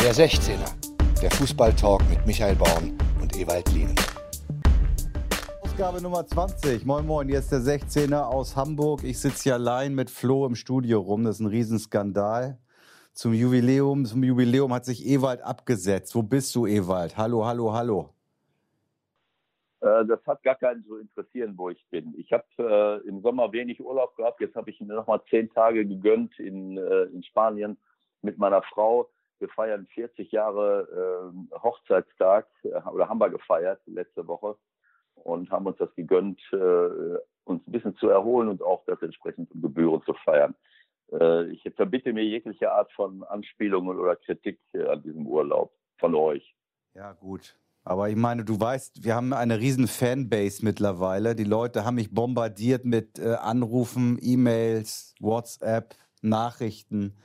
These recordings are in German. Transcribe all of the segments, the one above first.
Der 16er, der Fußballtalk mit Michael Baum und Ewald Lien. Ausgabe Nummer 20. Moin Moin, hier ist der 16er aus Hamburg. Ich sitze hier allein mit Flo im Studio rum. Das ist ein Riesenskandal. Zum Jubiläum, zum Jubiläum hat sich Ewald abgesetzt. Wo bist du, Ewald? Hallo, hallo, hallo. Äh, das hat gar keinen zu interessieren, wo ich bin. Ich habe äh, im Sommer wenig Urlaub gehabt. Jetzt habe ich mir noch mal zehn Tage gegönnt in, äh, in Spanien mit meiner Frau. Wir feiern 40 Jahre äh, Hochzeitstag äh, oder haben wir gefeiert letzte Woche und haben uns das gegönnt, äh, uns ein bisschen zu erholen und auch das entsprechend um Gebühren zu feiern. Äh, ich verbitte mir jegliche Art von Anspielungen oder Kritik äh, an diesem Urlaub von euch. Ja, gut. Aber ich meine, du weißt, wir haben eine riesen Fanbase mittlerweile. Die Leute haben mich bombardiert mit äh, Anrufen, E-Mails, WhatsApp, Nachrichten.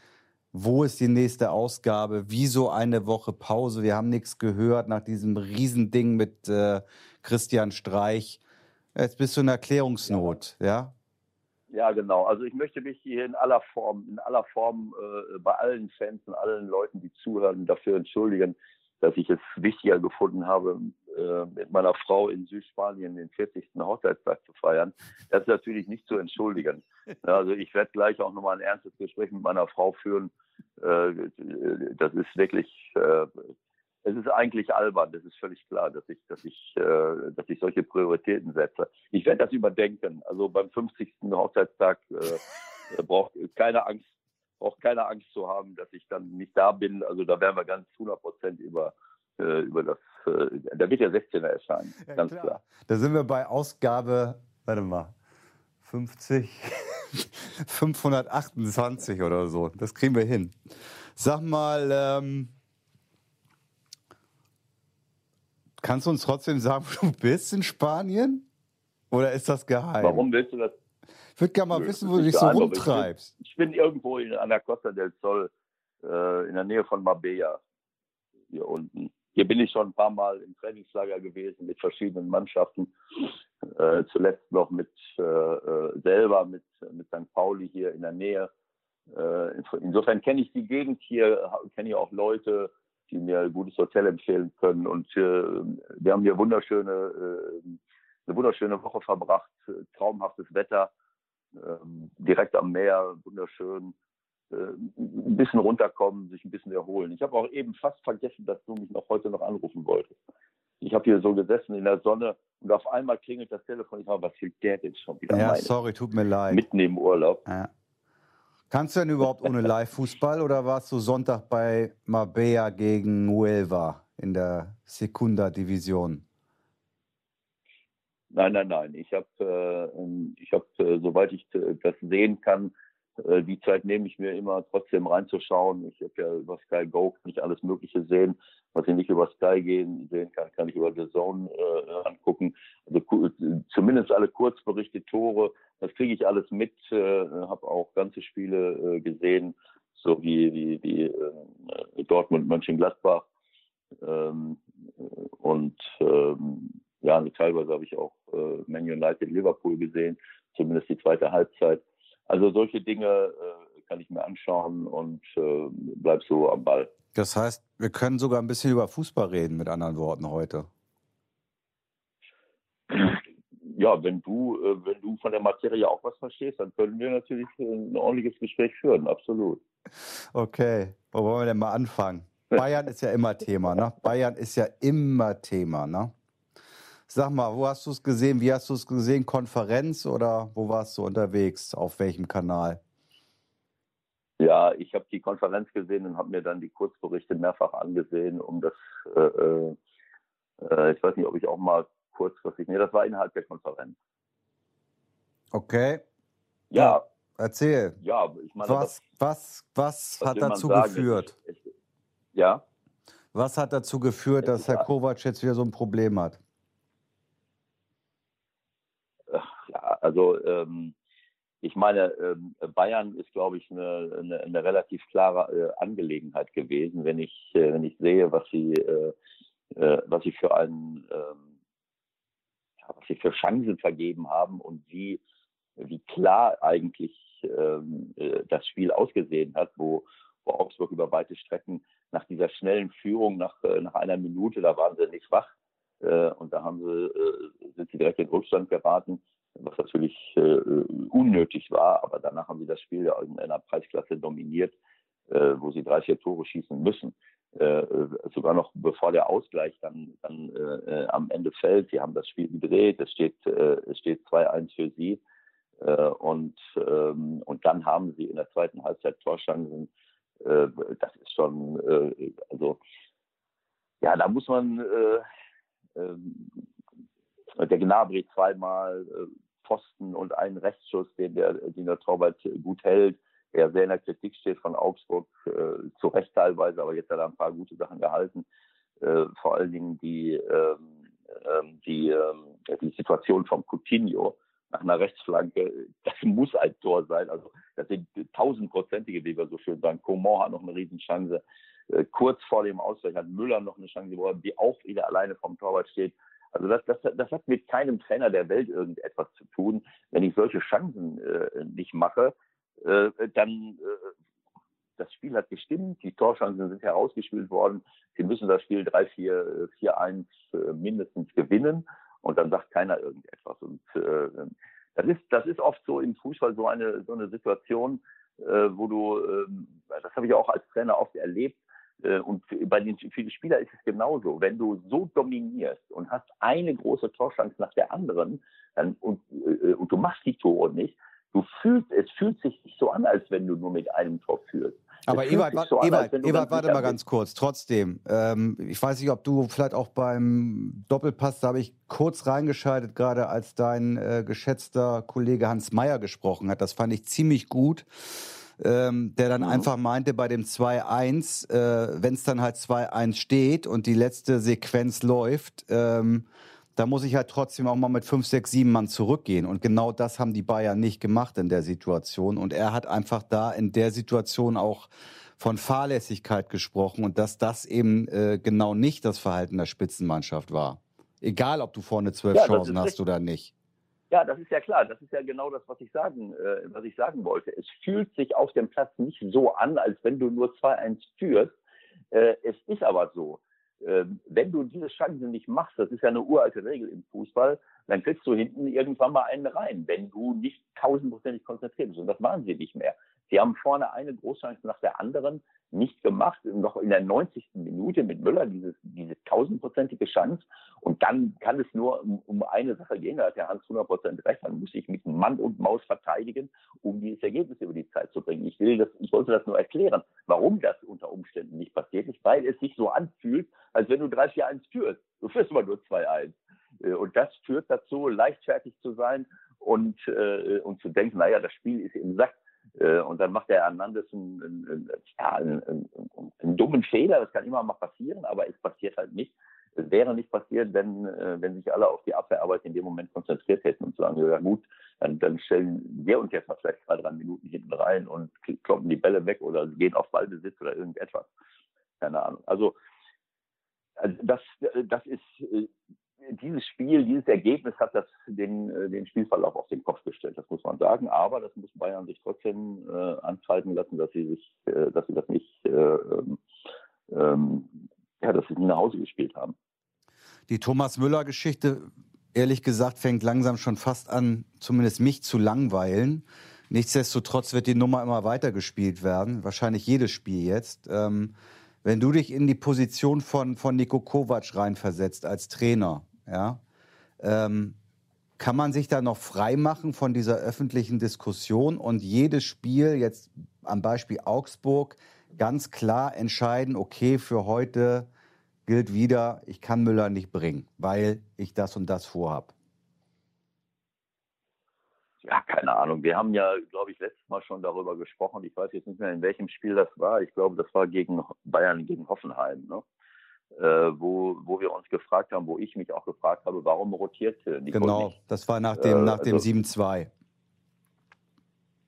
Wo ist die nächste Ausgabe? Wieso eine Woche Pause? Wir haben nichts gehört nach diesem Riesending mit äh, Christian Streich. Jetzt bist du in Erklärungsnot, ja? ja? Ja, genau. Also ich möchte mich hier in aller Form, in aller Form äh, bei allen Fans und allen Leuten, die zuhören, dafür entschuldigen, dass ich es wichtiger gefunden habe, äh, mit meiner Frau in Südspanien den 40. Hochzeitstag zu feiern. Das ist natürlich nicht zu entschuldigen. Also ich werde gleich auch nochmal ein ernstes Gespräch mit meiner Frau führen. Äh, das ist wirklich äh, es ist eigentlich albern, das ist völlig klar, dass ich, dass ich, äh, dass ich solche Prioritäten setze. Ich werde das überdenken. Also beim 50. Hochzeitstag äh, braucht keine Angst, braucht keine Angst zu haben, dass ich dann nicht da bin. Also da werden wir ganz 100 Prozent über über das, da wird der 16er erscheinen, ja, ganz klar. klar. Da sind wir bei Ausgabe, warte mal, 50, 528 oder so. Das kriegen wir hin. Sag mal, ähm, Kannst du uns trotzdem sagen, wo du bist in Spanien? Oder ist das geheim? Warum willst du das? Ich würde gerne mal Nö, wissen, wo du dich so rumtreibst. Ich bin, ich bin irgendwo in, an der Costa del Sol, äh, in der Nähe von Marbella, hier unten. Hier bin ich schon ein paar Mal im Trainingslager gewesen mit verschiedenen Mannschaften. Äh, zuletzt noch mit äh, äh selber mit, mit St. Pauli hier in der Nähe. Äh, insofern kenne ich die Gegend hier, kenne ich auch Leute, die mir ein gutes Hotel empfehlen können. Und äh, wir haben hier wunderschöne, äh, eine wunderschöne Woche verbracht, traumhaftes Wetter, äh, direkt am Meer, wunderschön. Äh, ein bisschen runterkommen, sich ein bisschen erholen. Ich habe auch eben fast vergessen, dass du mich noch heute noch anrufen wolltest. Ich habe hier so gesessen in der Sonne und auf einmal klingelt das Telefon. Ich sage, was will der denn schon wieder? Ja, meine? sorry, tut mir leid. Mitten im Urlaub. Ja. Kannst du denn überhaupt ohne Live-Fußball oder warst du Sonntag bei Marbella gegen Huelva in der Secunda Division? Nein, nein, nein. Ich habe, äh, ich habe, äh, soweit ich äh, das sehen kann, äh, die Zeit nehme ich mir immer trotzdem reinzuschauen. Ich habe ja über Sky Go ich alles Mögliche sehen, was ich nicht über Sky gehen sehen kann, kann ich über The Zone äh, angucken. Also zumindest alle Kurzberichte, Tore, das kriege ich alles mit. Äh, habe auch ganze Spiele äh, gesehen, so wie wie, wie äh, Dortmund, Mönchengladbach ähm, und ähm, ja, teilweise habe ich auch äh, Man United Liverpool gesehen, zumindest die zweite Halbzeit. Also solche Dinge äh, kann ich mir anschauen und äh, bleib so am Ball. Das heißt, wir können sogar ein bisschen über Fußball reden, mit anderen Worten heute. Ja, wenn du, äh, wenn du von der Materie auch was verstehst, dann können wir natürlich ein ordentliches Gespräch führen, absolut. Okay, wo wollen wir denn mal anfangen? Bayern ist ja immer Thema, ne? Bayern ist ja immer Thema, ne? Sag mal, wo hast du es gesehen? Wie hast du es gesehen? Konferenz oder wo warst du unterwegs? Auf welchem Kanal? Ja, ich habe die Konferenz gesehen und habe mir dann die Kurzberichte mehrfach angesehen, um das, äh, äh, äh, ich weiß nicht, ob ich auch mal kurzfristig, nee, das war innerhalb der Konferenz. Okay. Ja. ja erzähl. Ja, ich meine, was, was, was, was hat dazu geführt? Ich, ich, ja. Was hat dazu geführt, dass Herr Kovac jetzt wieder so ein Problem hat? Also ähm, ich meine, ähm, Bayern ist, glaube ich, eine, eine, eine relativ klare äh, Angelegenheit gewesen, wenn ich, äh, wenn ich sehe, was sie, äh, äh, was sie für einen, ähm, was sie für Chancen vergeben haben und wie, wie klar eigentlich ähm, äh, das Spiel ausgesehen hat, wo, vor Augsburg über weite Strecken nach dieser schnellen Führung, nach, äh, nach einer Minute, da waren sie nicht wach. Äh, und da haben sie, äh, sind sie direkt in Rückstand geraten, was natürlich äh, unnötig war. Aber danach haben sie das Spiel ja in einer Preisklasse dominiert, äh, wo sie drei, vier Tore schießen müssen. Äh, sogar noch bevor der Ausgleich dann, dann äh, am Ende fällt. Sie haben das Spiel gedreht, es steht, äh, es steht 2-1 für sie. Äh, und, ähm, und dann haben sie in der zweiten Halbzeit Torchancen. Äh, das ist schon, äh, also ja, da muss man äh, äh, der Gnabry zweimal äh, Pfosten und einen Rechtsschuss, den der, den Torwart gut hält der sehr in der Kritik steht von Augsburg, äh, zu Recht teilweise, aber jetzt hat er ein paar gute Sachen gehalten. Äh, vor allen Dingen die, ähm, ähm die, ähm, die Situation von Coutinho nach einer Rechtsflanke, das muss ein Tor sein. Also das sind tausendprozentige, wie wir so schön sagen. Coman hat noch eine Riesenchance. Äh, kurz vor dem Ausgleich hat Müller noch eine Chance, die auch wieder alleine vom Torwart steht. Also das, das, das hat mit keinem Trainer der Welt irgendetwas zu tun. Wenn ich solche Chancen äh, nicht mache, äh, dann äh, das Spiel hat gestimmt, die Torchancen sind herausgespielt worden. Sie müssen das Spiel 3-4, 4-1 äh, mindestens gewinnen und dann sagt keiner irgendetwas. Und äh, das ist das ist oft so im Fußball so eine so eine Situation, äh, wo du äh, das habe ich auch als Trainer oft erlebt. Äh, und bei den für die Spieler ist es genauso. Wenn du so dominierst und hast eine große Torchance nach der anderen, dann und, äh, und du machst die Tore nicht, du fühlst, es fühlt sich nicht so an, als wenn du nur mit einem Tor führst. Aber Ewald, so an, Ewald, Ewald warte mal ganz kurz. Trotzdem, ähm, ich weiß nicht, ob du vielleicht auch beim Doppelpass, da habe ich kurz reingeschaltet, gerade als dein äh, geschätzter Kollege Hans Meyer gesprochen hat. Das fand ich ziemlich gut. Ähm, der dann mhm. einfach meinte, bei dem 2-1, äh, wenn es dann halt 2-1 steht und die letzte Sequenz läuft, ähm, da muss ich halt trotzdem auch mal mit fünf, sechs, sieben Mann zurückgehen. Und genau das haben die Bayern nicht gemacht in der Situation. Und er hat einfach da in der Situation auch von Fahrlässigkeit gesprochen und dass das eben äh, genau nicht das Verhalten der Spitzenmannschaft war. Egal, ob du vorne zwölf ja, Chancen hast oder nicht. Ja, das ist ja klar. Das ist ja genau das, was ich sagen, äh, was ich sagen wollte. Es fühlt sich auf dem Platz nicht so an, als wenn du nur 2-1 führst. Äh, es ist aber so. Ähm, wenn du diese Chancen nicht machst, das ist ja eine uralte Regel im Fußball, dann kriegst du hinten irgendwann mal einen rein, wenn du nicht tausendprozentig konzentriert bist. Und das machen sie nicht mehr. Sie haben vorne eine Großchance nach der anderen nicht gemacht. Noch in der 90. Minute mit Müller diese, diese tausendprozentige Chance. Und dann kann es nur um, um eine Sache gehen. Da hat der Hans 100% recht. Dann muss ich mit Mann und Maus verteidigen, um dieses Ergebnis über die Zeit zu bringen. Ich will das, ich wollte das nur erklären, warum das unter Umständen nicht passiert ist, weil es sich so anfühlt, als wenn du 3-4-1 führst. Du führst immer nur 2-1. Äh, und das führt dazu, leichtfertig zu sein und, äh, und zu denken, naja, das Spiel ist im Sack. Äh, und dann macht der Hernandez einen, einen, einen, einen, dummen Fehler, das kann immer mal passieren, aber es passiert halt nicht. Es wäre nicht passiert, wenn, äh, wenn sich alle auf die Abwehrarbeit in dem Moment konzentriert hätten und sagen, ja gut, dann, dann stellen wir uns jetzt mal vielleicht zwei, drei Minuten hinten rein und kloppen die Bälle weg oder gehen auf Ballbesitz oder irgendetwas. Keine Ahnung. Also, also das, das ist äh, dieses Spiel, dieses Ergebnis hat das den, äh, den Spielverlauf auf den Kopf gestellt, das muss man sagen. Aber das muss Bayern sich trotzdem äh, anhalten lassen, dass sie sich, äh, dass sie das nicht, äh, ähm, ähm, ja, dass sie nicht nach Hause gespielt haben. Die Thomas Müller-Geschichte, ehrlich gesagt, fängt langsam schon fast an, zumindest mich zu langweilen. Nichtsdestotrotz wird die Nummer immer weiter gespielt werden, wahrscheinlich jedes Spiel jetzt. Ähm, wenn du dich in die Position von, von Nico Kovac reinversetzt als Trainer, ja, ähm, kann man sich da noch frei machen von dieser öffentlichen Diskussion und jedes Spiel, jetzt am Beispiel Augsburg, ganz klar entscheiden, okay, für heute gilt wieder, ich kann Müller nicht bringen, weil ich das und das vorhab? Ja, keine Ahnung. Wir haben ja, glaube ich, letztes Mal schon darüber gesprochen. Ich weiß jetzt nicht mehr, in welchem Spiel das war. Ich glaube, das war gegen Bayern, gegen Hoffenheim. Ne? Äh, wo, wo wir uns gefragt haben, wo ich mich auch gefragt habe, warum rotiert Nico Genau, nicht? das war nach dem, äh, nach dem also, 7-2.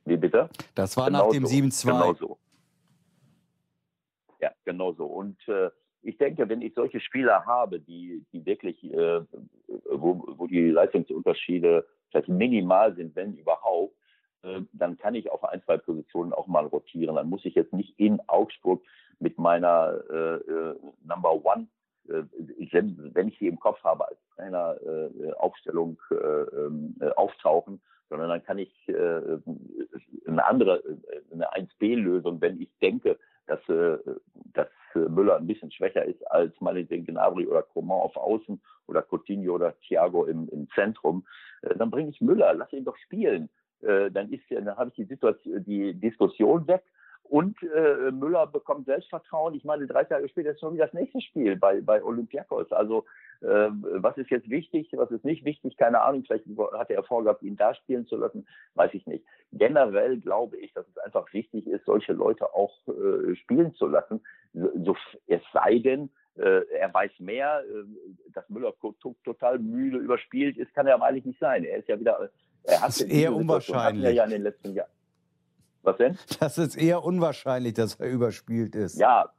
Wie bitte? Das war genau nach dem so. 7-2. Genau so. Ja, genau so. Und äh, ich denke, wenn ich solche Spieler habe, die, die wirklich, äh, wo, wo die Leistungsunterschiede vielleicht minimal sind, wenn überhaupt, dann kann ich auf ein, zwei Positionen auch mal rotieren. Dann muss ich jetzt nicht in Augsburg mit meiner äh, äh, Number One, äh, wenn ich sie im Kopf habe, als Trainer äh, Aufstellung äh, ähm, äh, auftauchen, sondern dann kann ich äh, eine andere, eine 1B-Lösung, wenn ich denke, dass, äh, dass Müller ein bisschen schwächer ist als meinetwegen Gnabry oder Coman auf Außen oder Coutinho oder Thiago im, im Zentrum, äh, dann bringe ich Müller, lass ihn doch spielen. Äh, dann ist dann habe ich die Situation, die Diskussion weg und äh, Müller bekommt Selbstvertrauen. Ich meine, drei Tage später ist schon wieder das nächste Spiel bei, bei Olympiakos. Also äh, was ist jetzt wichtig, was ist nicht wichtig, keine Ahnung. Vielleicht hat er vorgehabt, ihn da spielen zu lassen, weiß ich nicht. Generell glaube ich, dass es einfach wichtig ist, solche Leute auch äh, spielen zu lassen. So, es sei denn, äh, er weiß mehr, äh, dass Müller total müde überspielt ist, kann er aber eigentlich nicht sein. Er ist ja wieder, er hat das ist eher unwahrscheinlich. Ja in den letzten Jahren. Was denn? Das ist eher unwahrscheinlich, dass er überspielt ist. Ja,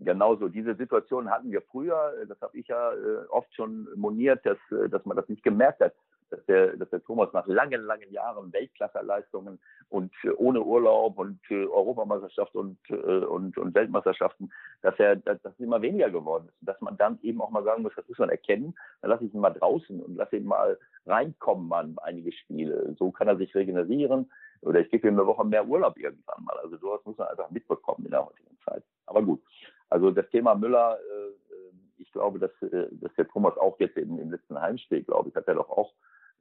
genauso. Diese Situation hatten wir früher. Das habe ich ja äh, oft schon moniert, dass, äh, dass man das nicht gemerkt hat, dass der, dass der Thomas nach langen, langen Jahren Weltklasseleistungen und äh, ohne Urlaub und Europameisterschaft und, und, und Weltmeisterschaften, dass er dass das immer weniger geworden ist. Dass man dann eben auch mal sagen muss, das muss man erkennen, dann lasse ich ihn mal draußen und lasse ihn mal reinkommen an einige Spiele. So kann er sich regenerieren oder ich gebe ihm eine Woche mehr Urlaub irgendwann mal. Also sowas muss man einfach mitbekommen in der heutigen Zeit. Aber gut, also das Thema Müller, äh, äh ich glaube, dass, äh, dass der Thomas auch jetzt im, im letzten Heimspiel, glaube ich, hat er doch auch,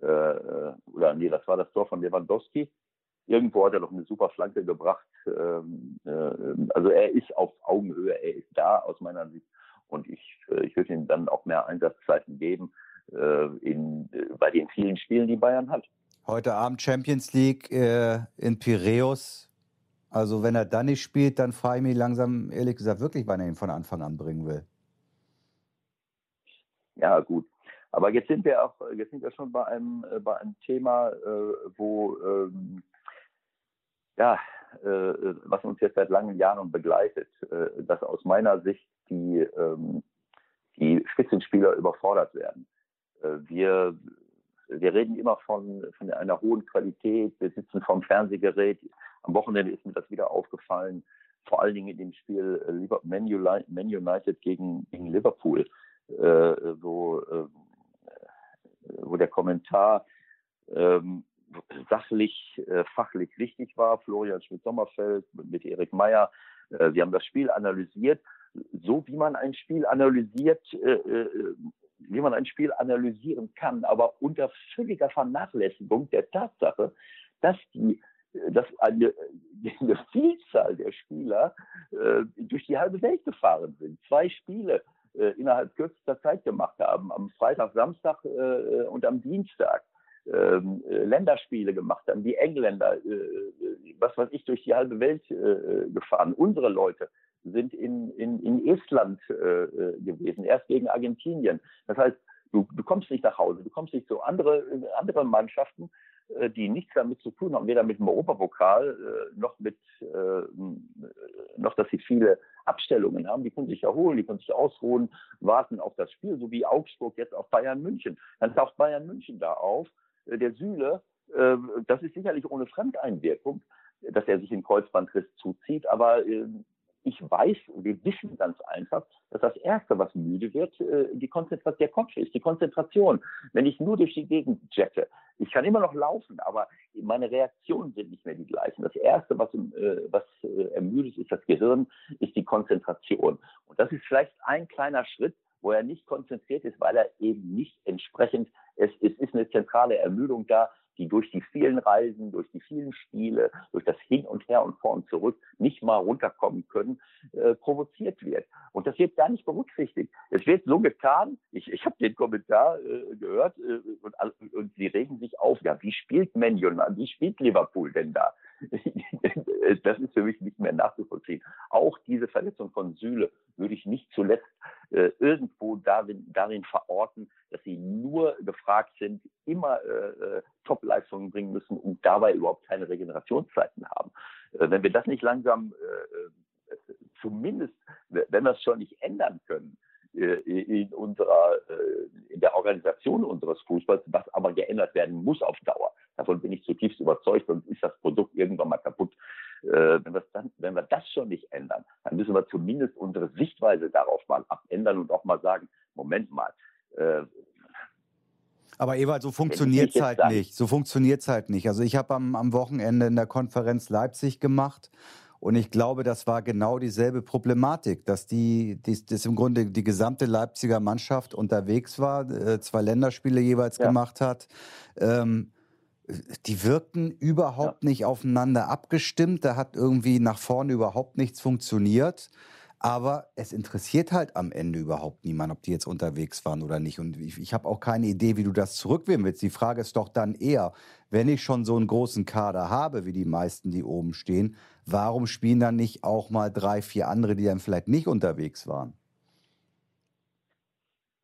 äh, äh, oder nee, das war das Tor von Lewandowski. Irgendwo hat er doch eine super Flanke gebracht. Ähm, äh, also er ist auf Augenhöhe, er ist da aus meiner Sicht. Und ich, äh, ich würde ihm dann auch mehr Einsatzzeiten geben äh, in, äh, bei den vielen Spielen, die Bayern hat. Heute Abend Champions League äh, in Piräus. Also wenn er dann nicht spielt, dann frage ich mich langsam, ehrlich gesagt, wirklich, wann er ihn von Anfang an bringen will. Ja, gut. Aber jetzt sind wir auch, jetzt sind wir schon bei einem, äh, bei einem Thema, äh, wo ähm, ja, äh, was uns jetzt seit langen Jahren begleitet, dass aus meiner Sicht die, ähm, die Spitzenspieler überfordert werden. Wir wir reden immer von, von einer hohen Qualität. Wir sitzen vorm Fernsehgerät. Am Wochenende ist mir das wieder aufgefallen. Vor allen Dingen in dem Spiel Man United gegen, gegen Liverpool, äh, wo, wo der Kommentar ähm, sachlich, äh, fachlich wichtig war. Florian Schmidt-Sommerfeld mit Erik Meyer. Äh, wir haben das Spiel analysiert. So wie man ein Spiel analysiert, äh, äh wie man ein Spiel analysieren kann, aber unter völliger Vernachlässigung der Tatsache, dass die dass eine, eine Vielzahl der Spieler äh, durch die halbe Welt gefahren sind, zwei Spiele äh, innerhalb kürzester Zeit gemacht haben, am Freitag, Samstag äh, und am Dienstag. Ähm, äh, Länderspiele gemacht haben, die Engländer, äh, äh, was weiß ich, durch die halbe Welt gefahren. Unsere Leute sind in, in, in Estland äh, äh, gewesen, erst gegen Argentinien. Das heißt, du, du kommst nicht nach Hause, du kommst nicht zu andere, andere Mannschaften, äh, die nichts damit zu tun haben, weder mit dem Europapokal äh, noch mit, äh, noch dass sie viele Abstellungen haben. Die können sich erholen, die können sich ausruhen, warten auf das Spiel, so wie Augsburg jetzt auf Bayern München. Dann taucht Bayern München da auf. Äh, der Süle, äh, das ist sicherlich ohne Fremdeinwirkung, dass er sich in Kreuzbandriss zuzieht, aber äh, ich weiß, wir wissen ganz einfach, dass das Erste, was müde wird, äh, die Konzentration, der Kopf ist, die Konzentration. Wenn ich nur durch die Gegend jette, ich kann immer noch laufen, aber meine Reaktionen sind nicht mehr die gleichen. Das Erste, was, äh, was äh, ermüdet, ist das Gehirn, ist die Konzentration. Und das ist vielleicht ein kleiner Schritt, wo er nicht konzentriert ist, weil er eben nicht entsprechend, es, es ist eine zentrale Ermüdung da, die durch die vielen Reisen, durch die vielen Spiele, durch das Hin und Her und vor und zurück nicht mal runterkommen können, äh, provoziert wird. Und das wird gar nicht berücksichtigt. Es wird so getan, ich, ich habe den Kommentar äh, gehört äh, und, und sie regen sich auf, ja, wie spielt Man United, wie spielt Liverpool denn da? das ist für mich nicht mehr nachzuvollziehen. Auch diese Verletzung von Süle würde ich nicht zuletzt äh, irgendwo darin, darin verorten, dass sie nur gefragt sind, immer äh, äh Top-Leistungen bringen müssen und dabei überhaupt keine Regenerationszeiten haben. Äh, wenn wir das nicht langsam, äh, äh zumindest, wenn wir es schon nicht ändern können, in unserer, in der Organisation unseres Fußballs, was aber geändert werden muss auf Dauer. Davon bin ich zutiefst überzeugt, sonst ist das Produkt irgendwann mal kaputt. Äh, wenn, dann, wenn wir das schon nicht ändern, dann müssen wir zumindest unsere Sichtweise darauf mal abändern und auch mal sagen, Moment mal, äh, aber Ewald, so funktioniert es halt nicht. So funktioniert es halt nicht. Also ich habe am, am Wochenende in der Konferenz Leipzig gemacht und ich glaube, das war genau dieselbe Problematik, dass die, die dass im Grunde die gesamte Leipziger Mannschaft unterwegs war, äh, zwei Länderspiele jeweils ja. gemacht hat. Ähm, die wirkten überhaupt ja. nicht aufeinander abgestimmt. Da hat irgendwie nach vorne überhaupt nichts funktioniert. Aber es interessiert halt am Ende überhaupt niemand, ob die jetzt unterwegs waren oder nicht. Und ich, ich habe auch keine Idee, wie du das zurückwählen willst. Die Frage ist doch dann eher, wenn ich schon so einen großen Kader habe, wie die meisten, die oben stehen, warum spielen dann nicht auch mal drei, vier andere, die dann vielleicht nicht unterwegs waren?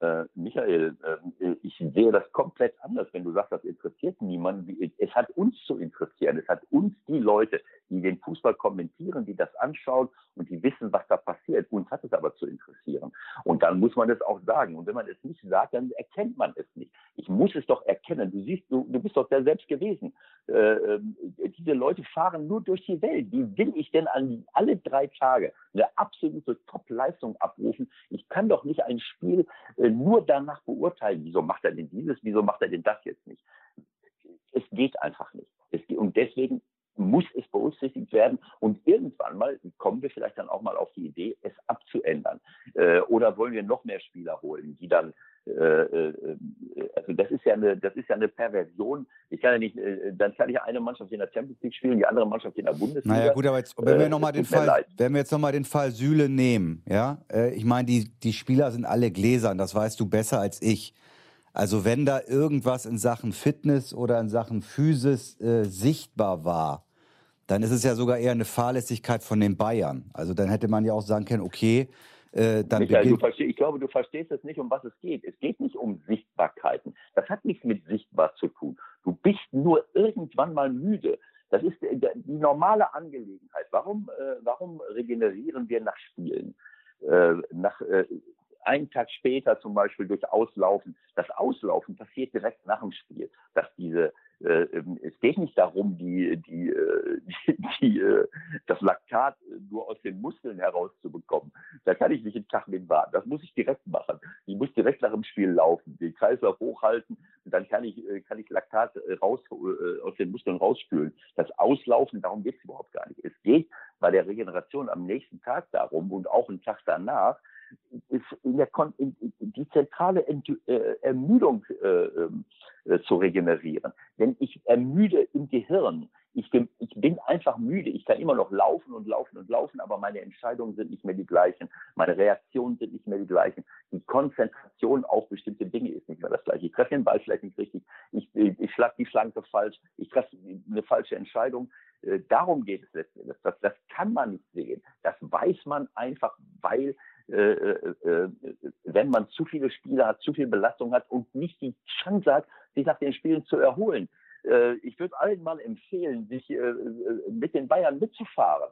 Äh, Michael, äh, ich sehe das komplett anders, wenn du sagst, das interessiert niemanden. Es hat uns zu interessieren. Es hat uns die Leute, die den Fußball kommentieren, die das anschauen und die wissen, was da passiert. Uns hat es aber zu interessieren. Und dann muss man es auch sagen. Und wenn man es nicht sagt, dann erkennt man es nicht. Ich muss es doch erkennen. Du siehst, du, du bist doch der selbst gewesen. Äh, äh, diese Leute fahren nur durch die Welt. Wie will ich denn an alle drei Tage eine absolute Top-Leistung abrufen? Ich kann doch nicht ein Spiel äh, nur danach beurteilen. Wieso macht er denn dieses? Wieso macht er denn das jetzt nicht? Es geht einfach nicht. Geht, und deswegen muss es berücksichtigt werden. Und irgendwann mal kommen wir vielleicht dann auch mal auf die Idee, es abzuändern. Äh, oder wollen wir noch mehr Spieler holen, die dann äh, äh, also das ist ja eine, das ist ja eine Perversion. Ich kann ja nicht, äh, dann kann ich eine Mannschaft in der Champions League spielen, die andere Mannschaft in der Bundesliga. Naja gut, aber jetzt, wenn wir noch mal den Fall, wenn wir jetzt nochmal den Fall Süle nehmen, ja, ich meine, die die Spieler sind alle gläsern, das weißt du besser als ich. Also wenn da irgendwas in Sachen Fitness oder in Sachen Physis äh, sichtbar war, dann ist es ja sogar eher eine Fahrlässigkeit von den Bayern. Also dann hätte man ja auch sagen können, okay, äh, dann Michael, ich glaube, du verstehst es nicht, um was es geht. Es geht nicht um Sichtbarkeiten. Das hat nichts mit sichtbar zu tun. Du bist nur irgendwann mal müde. Das ist die normale Angelegenheit. Warum, äh, warum regenerieren wir nach Spielen? Äh, nach, äh, einen Tag später zum Beispiel durch Auslaufen. Das Auslaufen passiert direkt nach dem Spiel, dass diese äh, ähm, es geht nicht darum, die, die, äh, die, die, äh, das Laktat nur aus den Muskeln herauszubekommen. Da kann ich nicht einen Tag mit warten. Das muss ich direkt machen. Ich muss direkt nach dem Spiel laufen, den Kreislauf hochhalten und dann kann ich, kann ich Laktat raus, aus den Muskeln rausspülen. Das Auslaufen, darum geht es überhaupt gar nicht. Es geht bei der Regeneration am nächsten Tag darum und auch einen Tag danach, in der Kon in, die zentrale Ent äh, Ermüdung äh, ähm, äh, zu regenerieren. Denn ich ermüde im Gehirn. Ich bin, ich bin einfach müde. Ich kann immer noch laufen und laufen und laufen, aber meine Entscheidungen sind nicht mehr die gleichen. Meine Reaktionen sind nicht mehr die gleichen. Die Konzentration auf bestimmte Dinge ist nicht mehr das gleiche. Ich treffe den Ball vielleicht nicht richtig. Ich, ich, ich schlage die Flanke falsch. Ich treffe eine falsche Entscheidung. Äh, darum geht es letztendlich. Das, das kann man nicht sehen. Das weiß man einfach, weil wenn man zu viele Spiele hat, zu viel Belastung hat und nicht die Chance hat, sich nach den Spielen zu erholen. Äh, ich würde allen mal empfehlen, sich äh, mit den Bayern mitzufahren.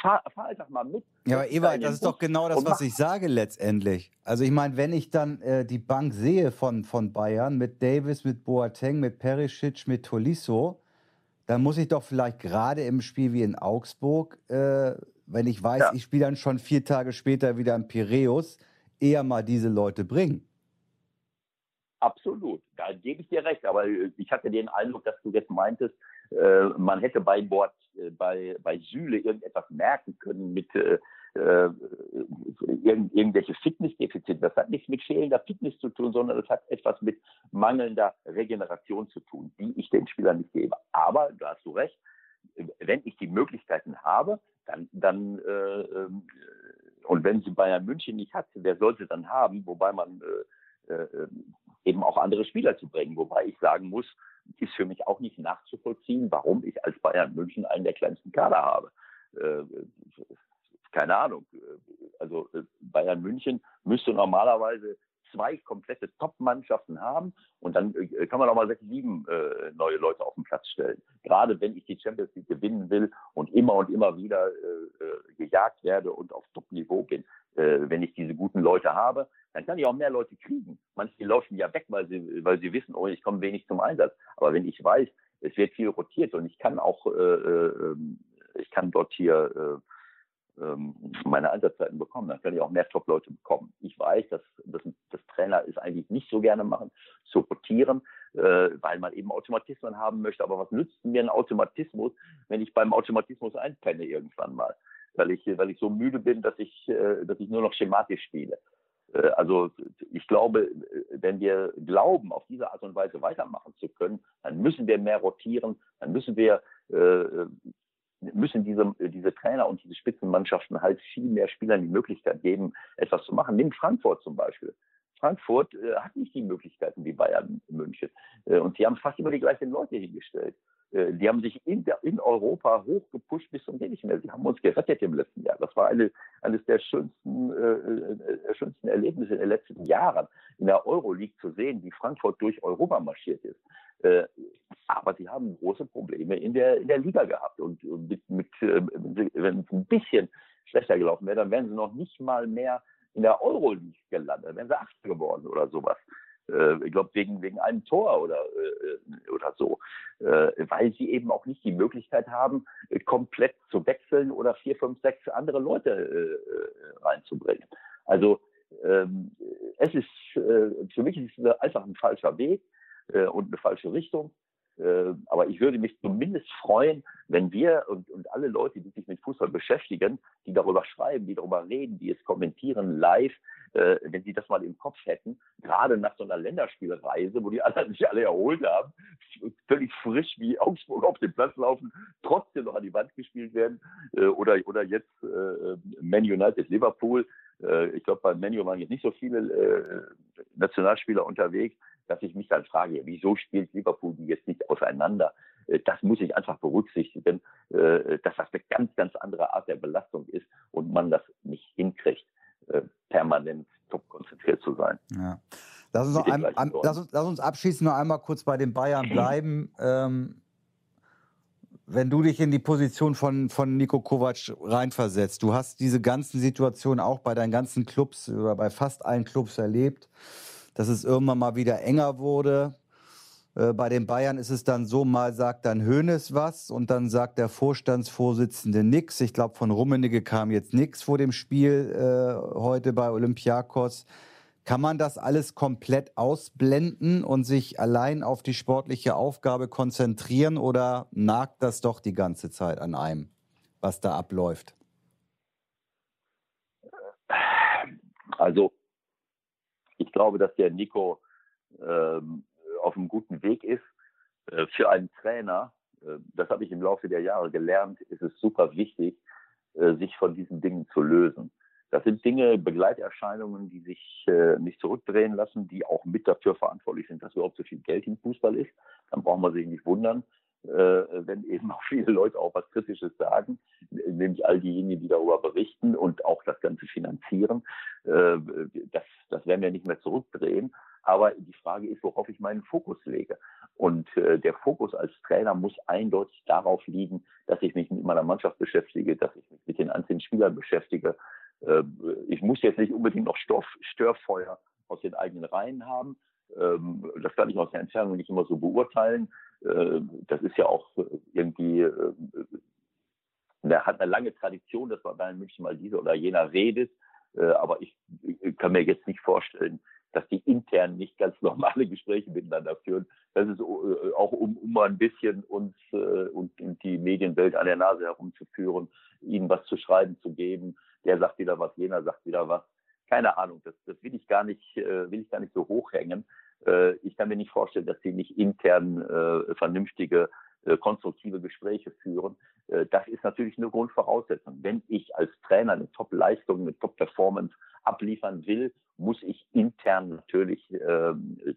Fahr, fahr, einfach mal mit. Ja, aber Ewald, das ist doch genau das, was ich sage letztendlich. Also ich meine, wenn ich dann äh, die Bank sehe von, von Bayern mit Davis, mit Boateng, mit Perisic, mit Tolisso, dann muss ich doch vielleicht gerade im Spiel wie in Augsburg äh, wenn ich weiß, ja. ich spiele dann schon vier Tage später wieder in Piräus, eher mal diese Leute bringen. Absolut, da gebe ich dir recht. Aber äh, ich hatte den Eindruck, dass du jetzt meintest, äh, man hätte bei Bord, äh, bei, bei Süle irgendetwas merken können mit äh, äh irgend, irgendwelche Fitnessdefizite. Das hat nichts mit fehlender Fitness zu tun, sondern das hat etwas mit mangelnder Regeneration zu tun, die ich den Spielern nicht gebe. Aber, da hast du recht, wenn ich die Möglichkeiten habe, dann, dann äh, ähm, und wenn sie Bayern München nicht hat, wer sollte dann haben? Wobei man äh, äh, eben auch andere Spieler zu bringen. Wobei ich sagen muss, ist für mich auch nicht nachzuvollziehen, warum ich als Bayern München einen der kleinsten Kader habe. Äh, keine Ahnung. Also äh, Bayern München müsste normalerweise zwei komplette Top-Mannschaften haben und dann äh, kann man auch mal sechs, sieben äh, neue Leute auf den Platz stellen. Gerade wenn ich die Champions League gewinnen will und immer und immer wieder äh, äh, gejagt werde und auf Top-Niveau bin, Äh, wenn ich diese guten Leute habe, dann kann ich auch mehr Leute kriegen. Manche laufen ja weg, weil sie, weil sie wissen, oh, ich komme wenig zum Einsatz. Aber wenn ich weiß, es wird viel rotiert und ich kann auch, äh, äh, ich kann dort hier ähm, meine Einsatzzeiten bekommen, dann kann ich auch mehr Top-Leute bekommen. Ich weiß, dass, dass, dass Trainer es eigentlich nicht so gerne machen, zu rotieren, äh, weil man eben Automatismen haben möchte. Aber was nützt mir ein Automatismus, wenn ich beim Automatismus einpenne irgendwann mal? Weil ich, weil ich so müde bin, dass ich, äh, dass ich nur noch schematisch spiele. Äh, also ich glaube, wenn wir glauben, auf diese Art und Weise weitermachen zu können, dann müssen wir mehr rotieren, dann müssen wir äh, müssen diese, diese Trainer und diese Spitzenmannschaften halt viel mehr Spielern die Möglichkeit geben, etwas zu machen. Nimm Frankfurt zum Beispiel. Frankfurt äh, hat nicht die Möglichkeiten wie Bayern München. Äh, und sie haben fast immer die gleichen Leute hingestellt. Äh, die haben sich in, der, in Europa hochgepusht bis zum nicht mehr. Sie haben uns gerettet im letzten Jahr. Das war eine, eines der schönsten, äh, äh, schönsten Erlebnisse in den letzten Jahren, in der Euroleague zu sehen, wie Frankfurt durch Europa marschiert ist. Äh, aber sie haben große Probleme in der, in der Liga gehabt. Und, mit, mit, äh, wenn es ein bisschen schlechter gelaufen wäre, dann wären sie noch nicht mal mehr in der Euroleague gelandet. Dann wären sie Achter geworden oder sowas äh, ich glaube wegen wegen einem Tor oder äh, oder so, weil sie eben auch nicht die Möglichkeit haben, komplett zu wechseln oder vier, fünf, sechs andere Leute reinzubringen. Also ähm, es ist für mich ist es einfach ein falscher Weg äh, und eine falsche Richtung. Äh, aber ich würde mich zumindest freuen, wenn wir und, und alle Leute, die sich mit Fußball beschäftigen, die darüber schreiben, die darüber reden, die es kommentieren live, äh, wenn sie das mal im Kopf hätten, gerade nach so einer Länderspielreise, wo die anderen sich alle erholt haben, völlig frisch wie Augsburg auf den Platz laufen, trotzdem noch an die Wand gespielt werden, äh, oder, oder jetzt äh, Man United Liverpool. Äh, ich glaube, bei Man U waren jetzt nicht so viele äh, Nationalspieler unterwegs dass ich mich dann frage, wieso spielt Liverpool die jetzt nicht auseinander? Äh, das muss ich einfach berücksichtigen, äh, dass das eine ganz, ganz andere Art der Belastung ist und man das nicht hinkriegt, äh, permanent top konzentriert zu sein. Ja. Lass uns, ein, an, lass, uns, lass uns abschließend noch einmal kurz bei den Bayern bleiben. Ähm, wenn du dich in die Position von, von Nico Kovac reinversetzt, du hast diese ganzen Situationen auch bei deinen ganzen Clubs oder bei fast allen Clubs erlebt dass es irgendwann mal wieder enger wurde. Äh, bei den Bayern ist es dann so, mal sagt dann Hoeneß was und dann sagt der Vorstandsvorsitzende nix. Ich glaube, von Rummenigge kam jetzt nichts vor dem Spiel äh, heute bei Olympiakos. Kann man das alles komplett ausblenden und sich allein auf die sportliche Aufgabe konzentrieren oder nagt das doch die ganze Zeit an einem, was da abläuft? Also ich glaube, dass der Nico ähm, auf einem guten Weg ist. Äh, für einen Trainer, äh, das habe ich im Laufe der Jahre gelernt, ist es super wichtig, äh, sich von diesen Dingen zu lösen. Das sind Dinge, Begleiterscheinungen, die sich äh, nicht zurückdrehen lassen, die auch mit dafür verantwortlich sind, dass überhaupt so viel Geld im Fußball ist. Dann braucht man sich nicht wundern, äh, wenn eben auch viele Leute auch was Kritisches sagen, nämlich all diejenigen, die darüber berichten und auch das Ganze finanzieren. Äh, das, das werden wir nicht mehr zurückdrehen. Aber die Frage ist, worauf ich meinen Fokus lege. Und äh, der Fokus als Trainer muss eindeutig darauf liegen, dass ich mich mit meiner Mannschaft beschäftige, dass ich mich mit den einzelnen Spielern beschäftige. Äh, ich muss jetzt nicht unbedingt noch Stoff, Störfeuer aus den eigenen Reihen haben. Ähm, das kann ich aus der Entfernung nicht immer so beurteilen. Äh, das ist ja auch irgendwie, äh, der hat eine lange Tradition, dass man Bayern München mal dieser oder jener redet. Äh, aber ich, kann mir jetzt nicht vorstellen, dass die intern nicht ganz normale Gespräche miteinander führen. Das ist auch um, um mal ein bisschen uns und, und die Medienwelt an der Nase herumzuführen, ihnen was zu schreiben zu geben. Der sagt wieder was, jener sagt wieder was. Keine Ahnung, das, das will ich gar nicht, will ich gar nicht so hochhängen. Äh, ich kann mir nicht vorstellen, dass sie nicht intern äh, vernünftige, äh, konstruktive Gespräche führen. Äh, das ist natürlich eine Grundvoraussetzung. Wenn ich als Trainer eine Top-Leistung, eine Top-Performance abliefern will, muss ich intern natürlich äh,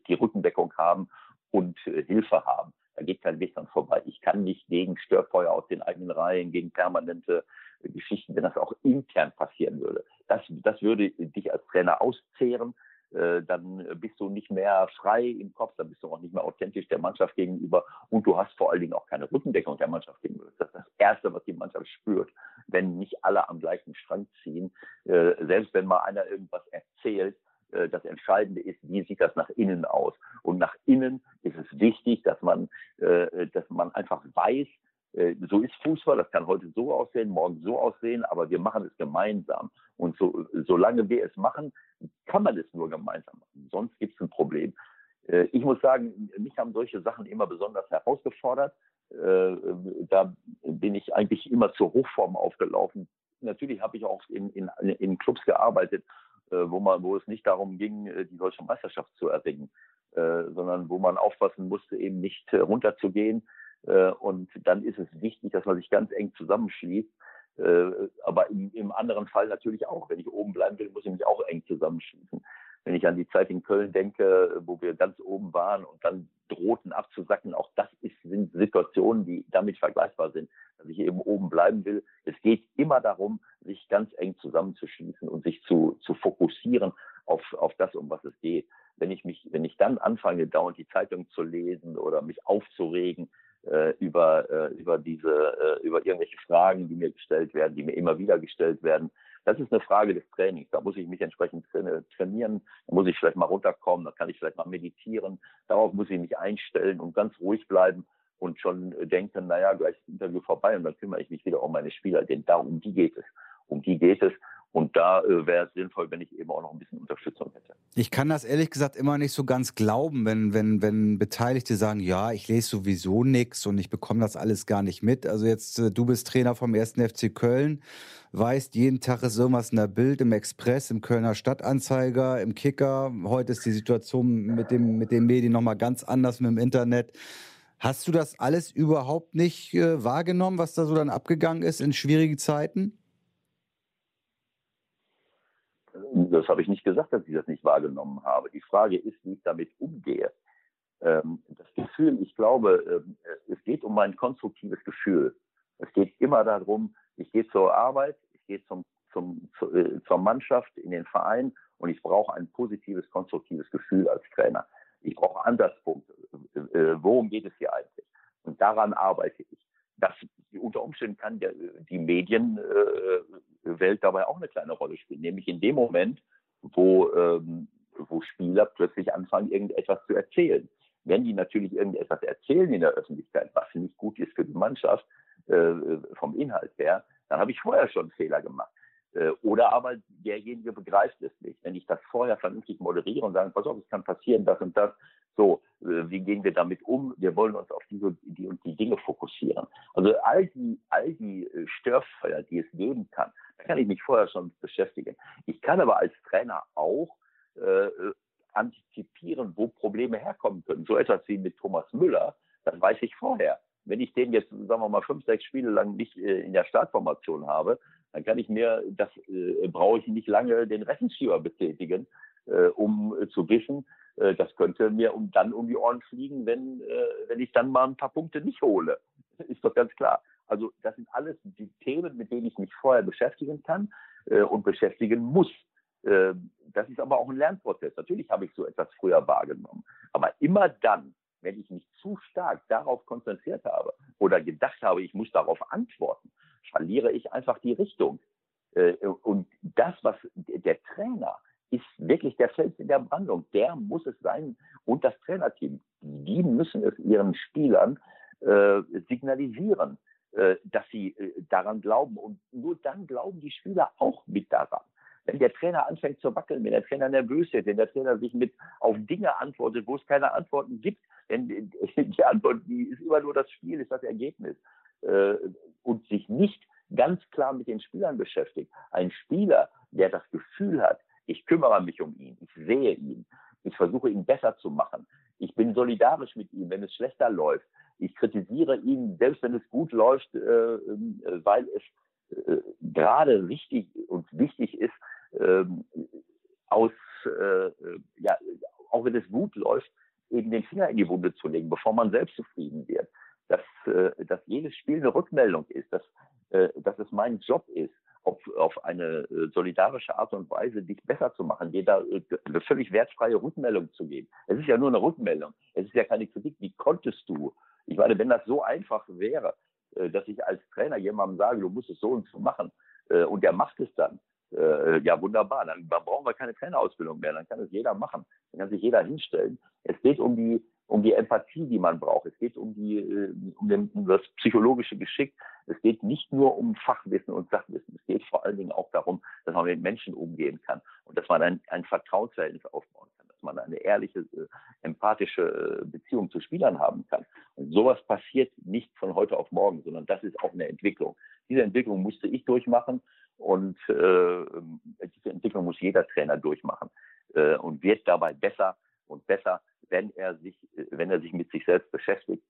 die Rückendeckung haben und äh, Hilfe haben. Da geht kein Weg dran vorbei. Ich kann nicht gegen Störfeuer aus den eigenen Reihen, gegen permanente Geschichten, wenn das auch intern passieren würde. Das, das würde dich als Trainer auszehren äh, dann bist du nicht mehr frei im Kopf, dann bist du auch nicht mehr authentisch der Mannschaft gegenüber und du hast vor allen Dingen auch keine Rückendeckung der Mannschaft gegenüber. Das ist das Erste, was die Mannschaft spürt, wenn nicht alle am gleichen Strang ziehen. Äh, selbst wenn mal einer irgendwas erzählt, äh, das Entscheidende ist, wie sieht das nach innen aus? Und nach innen ist es wichtig, dass man, dass man einfach weiß, so ist Fußball, das kann heute so aussehen, morgen so aussehen, aber wir machen es gemeinsam. Und so, solange wir es machen, kann man es nur gemeinsam machen. Sonst gibt es ein Problem. Äh, ich muss sagen, mich haben solche Sachen immer besonders herausgefordert. Äh, da bin ich eigentlich immer zur Hochform aufgelaufen. Natürlich habe ich auch in, in, in Clubs gearbeitet, äh, wo, man, wo es nicht darum ging, die deutsche Meisterschaft zu erringen, sondern wo man aufpassen musste, eben nicht runterzugehen. Und dann ist es wichtig, dass man sich ganz eng zusammenschließt äh, aber im, im, anderen Fall natürlich auch. Wenn ich oben bleiben will, muss ich mich auch eng zusammenschließen. Wenn ich an die Zeit in Köln denke, wo wir ganz oben waren und dann drohten abzusacken, auch das ist, sind Situationen, die damit vergleichbar sind, dass ich eben oben bleiben will. Es geht immer darum, sich ganz eng zusammenzuschließen und sich zu, zu fokussieren auf, auf das, um was es geht. Wenn ich mich, wenn ich dann anfange, dauernd die Zeitung zu lesen oder mich aufzuregen, äh, über, äh, über diese, äh, über irgendwelche Fragen, die mir gestellt werden, die mir immer wieder gestellt werden. Das ist eine Frage des Trainings. Da muss ich mich entsprechend trainieren. Da muss ich vielleicht mal runterkommen. Da kann ich vielleicht mal meditieren. Darauf muss ich mich einstellen und ganz ruhig bleiben und schon denken, naja, gleich ist das Interview vorbei und dann kümmere ich mich wieder um meine Spieler, denn darum um die geht es. Um die geht es. Und da äh, wäre es sinnvoll, wenn ich eben auch noch ein bisschen Unterstützung hätte. Ich kann das ehrlich gesagt immer nicht so ganz glauben, wenn, wenn, wenn Beteiligte sagen, ja, ich lese sowieso nichts und ich bekomme das alles gar nicht mit. Also jetzt, äh, du bist Trainer vom 1. FC Köln, weißt, jeden Tag ist irgendwas in der Bild, im Express, im Kölner Stadtanzeiger, im Kicker. Heute ist die Situation mit, dem, mit den Medien nochmal ganz anders mit dem Internet. Hast du das alles überhaupt nicht äh, wahrgenommen, was da so dann abgegangen ist in schwierigen Zeiten? Das habe ich nicht gesagt, dass ich das nicht wahrgenommen habe. Die Frage ist, wie ich damit umgehe. Ähm, das Gefühl, ich glaube, ähm, es geht um mein konstruktives Gefühl. Es geht immer darum, ich gehe zur Arbeit, ich gehe zum, zum, äh, zur Mannschaft, in den Verein und ich brauche ein positives, konstruktives Gefühl als Trainer. Ich brauche Ansatzpunkte. Äh, äh, worum geht es hier eigentlich? Und daran arbeite ich. Das, unter Umständen kann der, die Medienwelt dabei auch eine kleine Rolle spielen, nämlich in dem Moment, wo, ähm, wo Spieler plötzlich anfangen, irgendetwas zu erzählen. Wenn die natürlich irgendetwas erzählen in der Öffentlichkeit, was nicht gut ist für die Mannschaft, äh, vom Inhalt her, dann habe ich vorher schon Fehler gemacht. Äh, oder aber derjenige begreift es nicht. Wenn ich das vorher vernünftig moderiere und sage, pass auf, es kann passieren, das und das, so, äh, wie gehen wir damit um? Wir wollen uns auf diese die und die Dinge fokussieren. Also all die, all die äh, Störfeuer, die es geben kann, da kann ich mich vorher schon beschäftigen. Ich kann aber als Trainer auch äh, antizipieren, wo Probleme herkommen können. So etwas wie mit Thomas Müller, das weiß ich vorher. Wenn ich den jetzt, sagen wir mal, fünf, sechs Spiele lang nicht äh, in der Startformation habe, dann kann ich mir, das äh, brauche ich nicht lange den Rechenschieber betätigen, äh, um zu wissen, äh, das könnte mir um, dann um die Ohren fliegen, wenn, äh, wenn ich dann mal ein paar Punkte nicht hole. Ist doch ganz klar. Also das sind alles die Themen, mit denen ich mich vorher beschäftigen kann äh, und beschäftigen muss. Äh, das ist aber auch ein Lernprozess. Natürlich habe ich so etwas früher wahrgenommen. Aber immer dann, wenn ich mich zu stark darauf konzentriert habe oder gedacht habe, ich muss darauf antworten, verliere ich einfach die Richtung. Äh, und das, was der Trainer ist wirklich der Fels in der Brandung. Der muss es sein und das Trainerteam. Die müssen es ihren Spielern äh, signalisieren, äh, dass sie daran glauben. Und nur dann glauben die Spieler auch mit daran. Wenn der Trainer anfängt zu wackeln, wenn der Trainer nervös ist, wenn der Trainer sich mit auf Dinge antwortet, wo es keine Antworten gibt, denn die Antwort, die ist immer nur das Spiel, ist das Ergebnis, äh, und sich nicht ganz klar mit den Spielern beschäftigt. Ein Spieler, der das Gefühl hat, ich kümmere mich um ihn. Ich sehe ihn. Ich versuche ihn besser zu machen. Ich bin solidarisch mit ihm, wenn es schlechter läuft. Ich kritisiere ihn, selbst wenn es gut läuft, äh, äh weil es äh, gerade richtig und wichtig ist, ähm, aus, äh, ja, auch wenn es gut läuft, eben den Finger in die Wunde zu legen, bevor man selbst zufrieden wird. Dass, äh, dass jedes Spiel eine Rückmeldung ist, dass, äh, dass es mein Job ist, ob, auf eine solidarische Art und Weise dich besser zu machen, dir da eine völlig wertfreie Rückmeldung zu geben. Es ist ja nur eine Rückmeldung. Es ist ja keine Kritik. Wie konntest du? Ich meine, wenn das so einfach wäre, dass ich als Trainer jemandem sage, du musst es so und so machen, und der macht es dann, ja wunderbar, dann brauchen wir keine Trainerausbildung mehr, dann kann es jeder machen, dann kann sich jeder hinstellen. Es geht um die um die Empathie, die man braucht. Es geht um, die, äh, um, den, um das psychologische Geschick. Es geht nicht nur um Fachwissen und Sachwissen. Es geht vor allen Dingen auch darum, dass man mit Menschen umgehen kann und dass man ein, ein Vertrauensverhältnis aufbauen kann, dass man eine ehrliche, äh, empathische äh, Beziehung zu Spielern haben kann. Und sowas passiert nicht von heute auf morgen, sondern das ist auch eine Entwicklung. Diese Entwicklung musste ich durchmachen und äh, diese Entwicklung muss jeder Trainer durchmachen äh, und wird dabei besser und besser wenn er sich, wenn er sich mit sich selbst beschäftigt.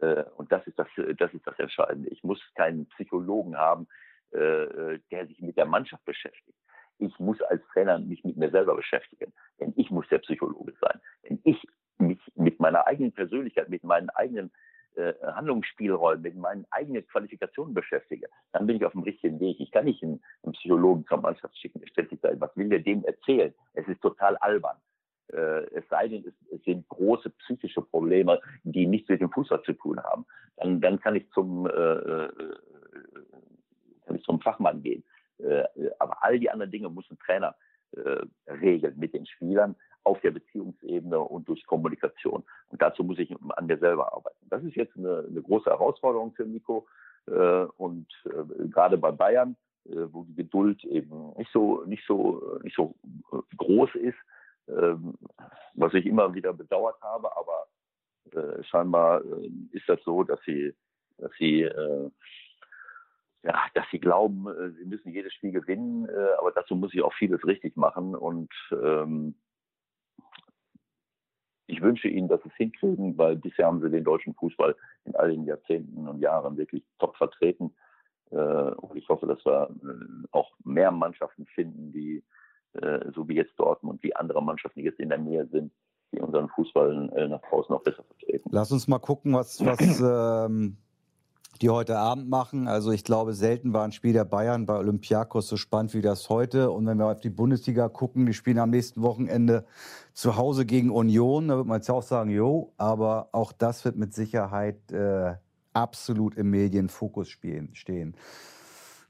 Äh, und das ist das, das ist das Entscheidende. Ich muss keinen Psychologen haben, äh, der sich mit der Mannschaft beschäftigt. Ich muss als Trainer mich mit mir selber beschäftigen, denn ich muss der Psychologe sein. Wenn ich mich mit meiner eigenen Persönlichkeit, mit meinen eigenen äh, Handlungsspielräumen, mit meinen eigenen Qualifikationen beschäftige, dann bin ich auf dem richtigen Weg. Ich kann nicht einen, einen Psychologen zur Mannschaft schicken, der stellt sich da, was will der dem erzählen? Es ist total albern. Äh, es sei denn, es, sind große psychische Probleme, die nichts mit dem Fußball zu tun haben. Dann, dann kann ich zum, äh, äh, kann ich zum Fachmann gehen. Äh, aber all die anderen Dinge muss ein Trainer äh, regeln mit den Spielern auf der Beziehungsebene und durch Kommunikation. Und dazu muss ich an mir selber arbeiten. Das ist jetzt eine, eine große Herausforderung für Nico. Äh, und gerade bei Bayern, wo die Geduld eben nicht so, nicht so, nicht so groß ist, was ich immer wieder bedauert habe, aber äh, scheinbar äh, ist das so, dass sie, dass sie, äh, ja, dass sie glauben, äh, sie müssen jedes Spiel gewinnen, äh, aber dazu muss ich auch vieles richtig machen und ähm, ich wünsche Ihnen, dass Sie es hinkriegen, weil bisher haben Sie den deutschen Fußball in all den Jahrzehnten und Jahren wirklich top vertreten. Äh, und ich hoffe, dass wir auch mehr Mannschaften finden, die so wie jetzt Dortmund, wie andere Mannschaften, die jetzt in der Nähe sind, die unseren Fußball äh, nach draußen noch besser vertreten. Lass uns mal gucken, was, was ähm, die heute Abend machen. Also ich glaube, selten war ein Spiel der Bayern bei Olympiakos so spannend wie das heute. Und wenn wir auf die Bundesliga gucken, die spielen am nächsten Wochenende zu Hause gegen Union. Da wird man jetzt auch sagen, jo, aber auch das wird mit Sicherheit äh, absolut im Medienfokus stehen.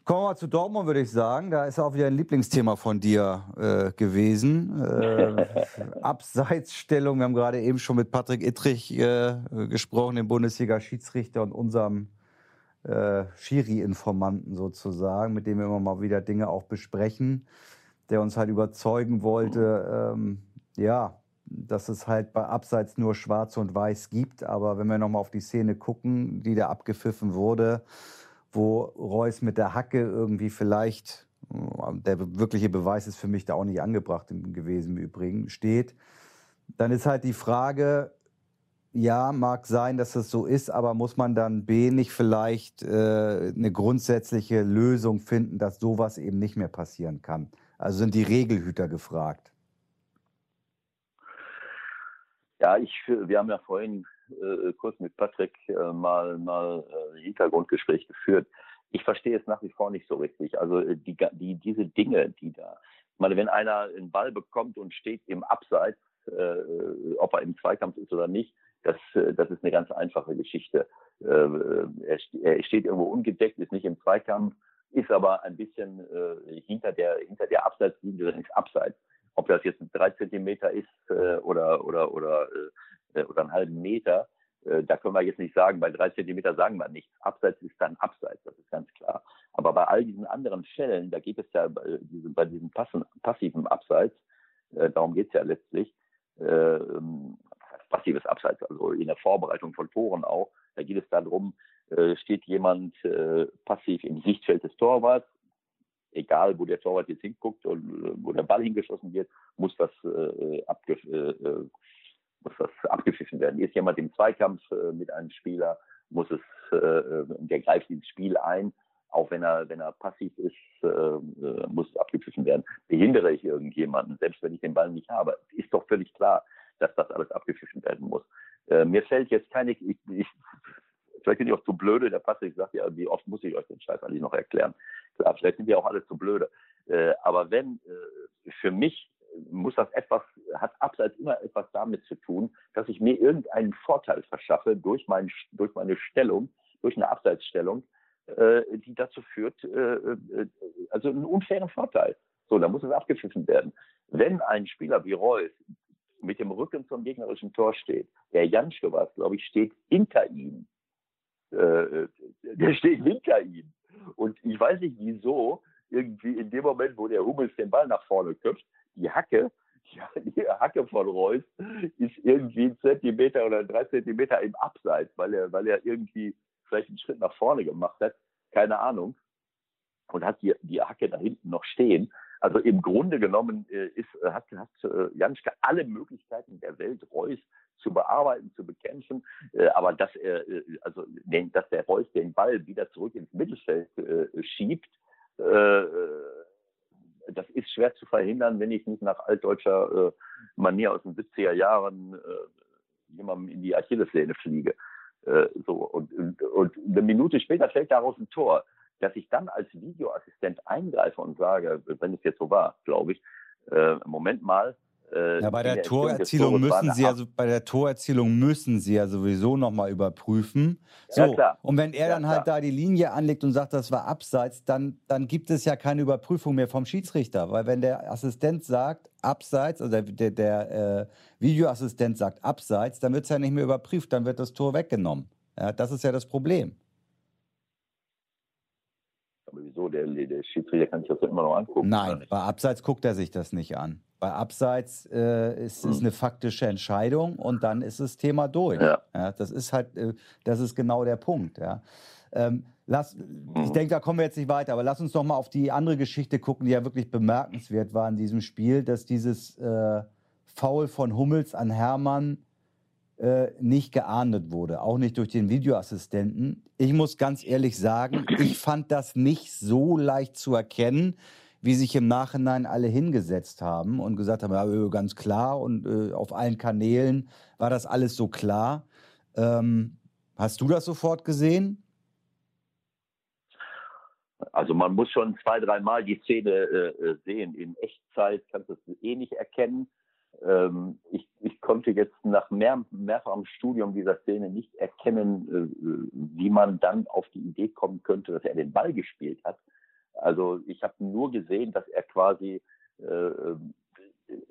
Kommen wir mal zu Dortmund, würde ich sagen. Da ist auch wieder ein Lieblingsthema von dir äh, gewesen. Äh, Abseitsstellung. Wir haben gerade eben schon mit Patrick Ittrich äh, gesprochen, dem Bundesliga-Schiedsrichter und unserem äh, Schiri-Informanten sozusagen, mit dem wir immer mal wieder Dinge auch besprechen, der uns halt überzeugen wollte, ähm, ja, dass es halt bei Abseits nur Schwarz und Weiß gibt. Aber wenn wir nochmal auf die Szene gucken, die da abgepfiffen wurde, wo Reus mit der Hacke irgendwie vielleicht, der wirkliche Beweis ist für mich da auch nicht angebracht gewesen im Übrigen, steht, dann ist halt die Frage, ja, mag sein, dass das so ist, aber muss man dann B nicht vielleicht äh, eine grundsätzliche Lösung finden, dass sowas eben nicht mehr passieren kann? Also sind die Regelhüter gefragt. Ja, ich, wir haben ja vorhin äh, kurz mit Patrick äh, mal, mal äh, Hintergrundgespräch geführt. Ich verstehe es nach wie vor nicht so richtig. Also äh, die, die, diese Dinge, die da, ich meine, wenn einer einen Ball bekommt und steht im Abseits, äh, ob er im Zweikampf ist oder nicht, das, das ist eine ganz einfache Geschichte. Er, er steht irgendwo ungedeckt, ist nicht im Zweikampf, ist aber ein bisschen hinter der hinter der Abseitslinie, dann ist Abseits. Ob das jetzt drei Zentimeter ist äh, oder oder oder oder einen halben Meter, äh, da können wir jetzt nicht sagen, bei drei Zentimeter sagen wir nichts. Abseits ist dann Abseits, das ist ganz klar. Aber bei all diesen anderen Fällen, da geht es ja bei, bei diesem passiven Abseits, äh, darum geht es ja letztlich, äh, passives Abseits, also in der Vorbereitung von Toren auch, da geht es darum, äh, steht jemand äh, passiv im Sichtfeld des Torwarts, egal wo der Torwart jetzt hinguckt und wo der Ball hingeschossen wird, muss das äh, abge äh, muss das abgepfiffen werden. Ist jemand im Zweikampf äh, mit einem Spieler, muss es, äh, der greift ins Spiel ein, auch wenn er, wenn er passiv ist, äh, äh, muss es abgepfiffen werden. Behindere ich irgendjemanden, selbst wenn ich den Ball nicht habe, ist doch völlig klar, dass das alles abgepfiffen werden muss. Äh, mir fällt jetzt keine, ich, ich vielleicht bin ich auch zu blöde, der Patrick sagt ja, wie oft muss ich euch den Scheiß eigentlich noch erklären? Klar, vielleicht sind wir auch alle zu blöde. Äh, aber wenn, äh, für mich muss das etwas, hat abseits immer etwas damit zu tun, dass ich mir irgendeinen Vorteil verschaffe durch, mein, durch meine Stellung, durch eine Abseitsstellung, äh, die dazu führt, äh, äh, also einen unfairen Vorteil. So, da muss es abgepfiffen werden. Wenn ein Spieler wie Reus mit dem Rücken zum gegnerischen Tor steht, der Janschke war glaube ich, steht hinter ihm. Äh, der steht hinter ihm. Und ich weiß nicht wieso, irgendwie in dem Moment, wo der Hummels den Ball nach vorne köpft, die Hacke, die Hacke von Reus ist irgendwie ein Zentimeter oder drei Zentimeter im Abseits, weil er, weil er irgendwie vielleicht einen Schritt nach vorne gemacht hat. Keine Ahnung. Und hat die, die Hacke da hinten noch stehen. Also im Grunde genommen äh, ist, äh, hat, hat äh, Janschke alle Möglichkeiten der Welt, Reus zu bearbeiten, zu bekämpfen. Aber dass er, also dass der Reus den Ball wieder zurück ins Mittelfeld schiebt, äh, das ist schwer zu verhindern, wenn ich nicht nach altdeutscher äh, Manier aus den 70er Jahren äh, jemandem in die Achillessehne fliege. Äh, so und, und, und eine Minute später fällt daraus ein Tor dass ich dann als Videoassistent eingreife und sage, wenn es jetzt so war, glaube ich, äh, Moment mal. Äh, ja, bei der, Torerzielung müssen Sie also bei der Torerzielung müssen Sie ja sowieso nochmal überprüfen. So, ja, klar. und wenn er ja, dann halt klar. da die Linie anlegt und sagt, das war abseits, dann, dann gibt es ja keine Überprüfung mehr vom Schiedsrichter. Weil wenn der Assistent sagt, abseits, also der, der, äh, Videoassistent sagt abseits, dann wird es ja nicht mehr überprüft, dann wird das Tor weggenommen. Ja, das ist ja das Problem. Aber wieso? Der, der Schiedsrichter kann sich das immer noch angucken. Nein, bei Abseits guckt er sich das nicht an. Bei Abseits äh, ist es hm. eine faktische Entscheidung und dann ist das Thema durch. Ja. ja das ist halt, äh, das ist genau der Punkt. Ja. Ähm, lass, ich mhm. denke, da kommen wir jetzt nicht weiter, aber lass uns doch mal auf die andere Geschichte gucken, die ja wirklich bemerkenswert war in diesem Spiel, dass dieses äh, Foul von Hummels an Hermann äh, nicht geahndet wurde, auch nicht durch den Videoassistenten. Ich muss ganz ehrlich sagen, ich fand das nicht so leicht zu erkennen, wie sich im Nachhinein alle hingesetzt haben und gesagt haben, ja, äh, ganz klar und äh, auf allen Kanälen war das alles so klar. Ähm, hast du das sofort gesehen? Also man muss schon zwei, dreimal die Szene äh, äh sehen. In Echtzeit kannst du es eh nicht erkennen ähm, ich, ich konnte jetzt nach mehr, mehrfachem Studium dieser Szene nicht erkennen, äh, wie man dann auf die Idee kommen könnte, dass er den Ball gespielt hat. Also ich habe nur gesehen, dass er quasi äh,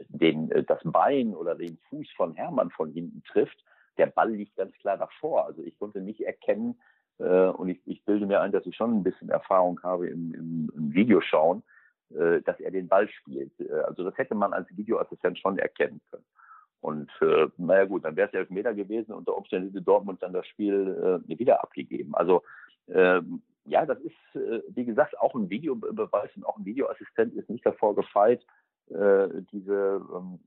den, äh, das Bein oder den Fuß von Hermann von hinten trifft. Der Ball liegt ganz klar davor. Also ich konnte nicht erkennen, äh, und ich, ich bilde mir ein, dass ich schon ein bisschen Erfahrung habe im, im, im Videoschauen, äh, dass er den Ball spielt. Äh, also das hätte man als Videoassistent schon erkennen können. Und äh, naja gut, dann wäre es Elfmeter gewesen. Unter Umständen hätte Dortmund dann das Spiel äh, wieder abgegeben. Also ähm, ja, das ist, äh, wie gesagt, auch ein Videobeweis und auch ein Videoassistent ist nicht davor gefeit, äh, diese ähm,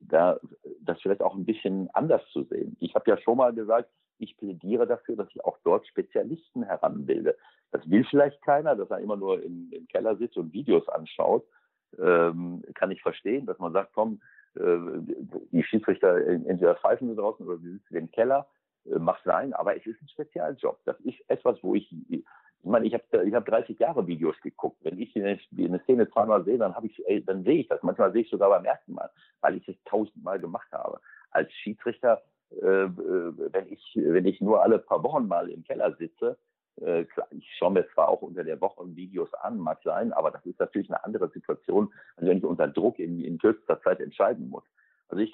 da das vielleicht auch ein bisschen anders zu sehen. Ich habe ja schon mal gesagt, ich plädiere dafür, dass ich auch dort Spezialisten heranbilde. Das will vielleicht keiner, dass er immer nur im, im Keller sitzt und Videos anschaut. Ähm, kann ich verstehen, dass man sagt, komm, äh, die Schiedsrichter entweder pfeifen sie draußen oder sie sitzen im Keller. Äh, macht sein, aber es ist ein Spezialjob. Das ist etwas, wo ich, ich meine, ich habe ich hab 30 Jahre Videos geguckt. Wenn ich eine, eine Szene zweimal sehe, dann ey, dann sehe ich das. Manchmal sehe ich sogar beim ersten Mal, weil ich es tausendmal gemacht habe. Als Schiedsrichter äh, äh, wenn ich, wenn ich nur alle paar Wochen mal im Keller sitze, äh, ich schaue mir zwar auch unter der Woche Videos an, mag sein, aber das ist natürlich eine andere Situation, als wenn ich unter Druck in, in kürzester Zeit entscheiden muss.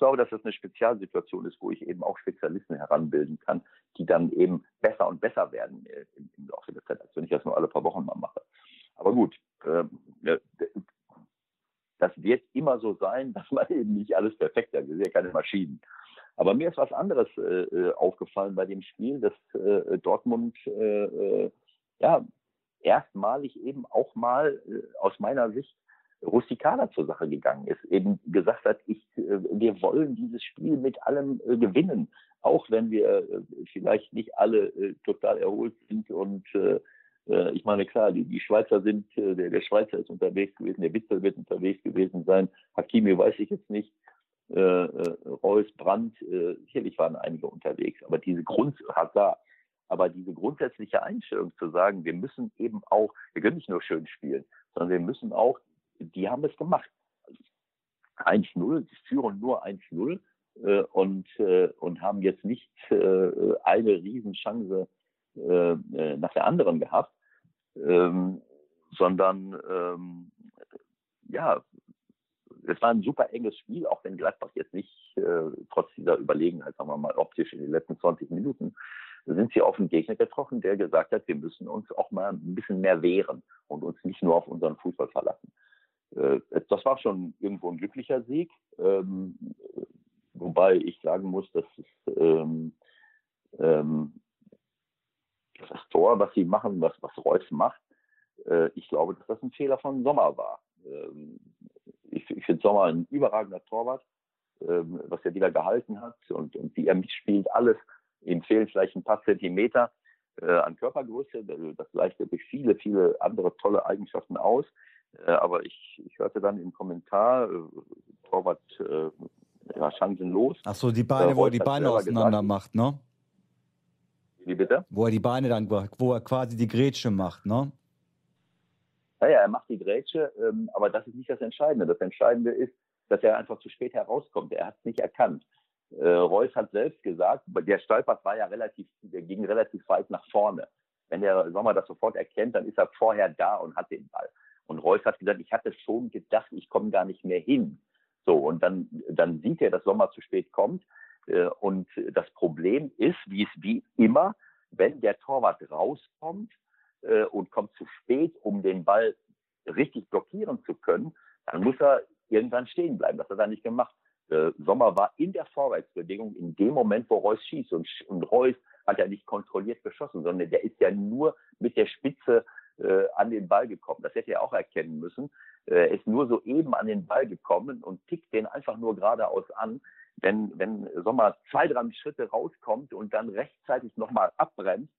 Glaube, dass das eine Spezialsituation ist, wo ich eben auch Spezialisten heranbilden kann, die dann eben besser und besser werden im, im Laufe der Zeit, als wenn ich das nur alle paar Wochen mal mache. Aber gut, äh, das wird immer so sein, dass man eben nicht alles perfekt hat. Wir sind ja keine Maschinen. Aber mir ist was anderes äh, äh, aufgefallen bei dem Spiel, dass äh, Dortmund äh, äh, ja erstmalig eben auch mal äh, aus meiner Sicht rustikaler zur Sache gegangen ist, eben gesagt hat, ich, wir wollen dieses Spiel mit allem gewinnen, auch wenn wir vielleicht nicht alle total erholt sind und ich meine, klar, die, die Schweizer sind, der, der Schweizer ist unterwegs gewesen, der Witzel wird unterwegs gewesen sein, Hakimi weiß ich jetzt nicht, äh, äh, Reus, Brandt, äh, sicherlich waren einige unterwegs, aber diese Grund da. Aber diese grundsätzliche Einstellung zu sagen, wir müssen eben auch, wir können nicht nur schön spielen, sondern wir müssen auch, die haben es gemacht. 1-0, sie führen nur 1-0 äh, und, äh, und haben jetzt nicht äh, eine Riesenchance äh, äh, nach der anderen gehabt, ähm, sondern ähm, ja, es war ein super enges Spiel, auch wenn Gladbach jetzt nicht äh, trotz dieser Überlegenheit, sagen wir mal, optisch in den letzten 20 Minuten, sind sie auf einen Gegner getroffen, der gesagt hat, wir müssen uns auch mal ein bisschen mehr wehren und uns nicht nur auf unseren Fußball verlassen. Äh, das war schon irgendwo ein glücklicher Sieg, ähm, wobei ich sagen muss, dass es, ähm, ähm, das Tor, was sie machen, was, was Reus macht, äh, ich glaube, dass das ein Fehler von Sommer war. Ähm, ich, ich finde Sommer ein überragender Torwart, ähm, was er wieder gehalten hat und, und wie er mitspielt, alles. Ihm fehlen vielleicht ein paar Zentimeter äh, an Körpergröße. Das gleicht durch viele, viele andere tolle Eigenschaften aus. Äh, aber ich, ich hörte dann im Kommentar, äh, Torwart äh, ja, chancenlos. Ach so, die Beine, wo er die Beine auseinander gesagt, macht, ne? Wie bitte? Wo er die Beine dann, wo er quasi die Grätsche macht, ne? Naja, er macht die Grätsche, ähm, aber das ist nicht das Entscheidende. Das Entscheidende ist, dass er einfach zu spät herauskommt. Er hat es nicht erkannt. Reus hat selbst gesagt, der Stolpert war ja relativ, der ging relativ weit nach vorne. Wenn der Sommer das sofort erkennt, dann ist er vorher da und hat den Ball. Und Reus hat gesagt, ich hatte schon gedacht, ich komme gar nicht mehr hin. So, und dann, dann sieht er, dass Sommer zu spät kommt. Äh, und das Problem ist, wie es wie immer, wenn der Torwart rauskommt, äh, und kommt zu spät, um den Ball richtig blockieren zu können, dann muss er irgendwann stehen bleiben. Das hat er nicht gemacht. Äh, Sommer war in der Vorwärtsbewegung in dem Moment, wo Reus schießt. Und, und Reus hat ja nicht kontrolliert geschossen, sondern der ist ja nur mit der Spitze äh, an den Ball gekommen. Das hätte er auch erkennen müssen. Äh, er ist nur so eben an den Ball gekommen und tickt den einfach nur geradeaus an. Wenn, wenn Sommer zwei, drei Schritte rauskommt und dann rechtzeitig nochmal abbremst,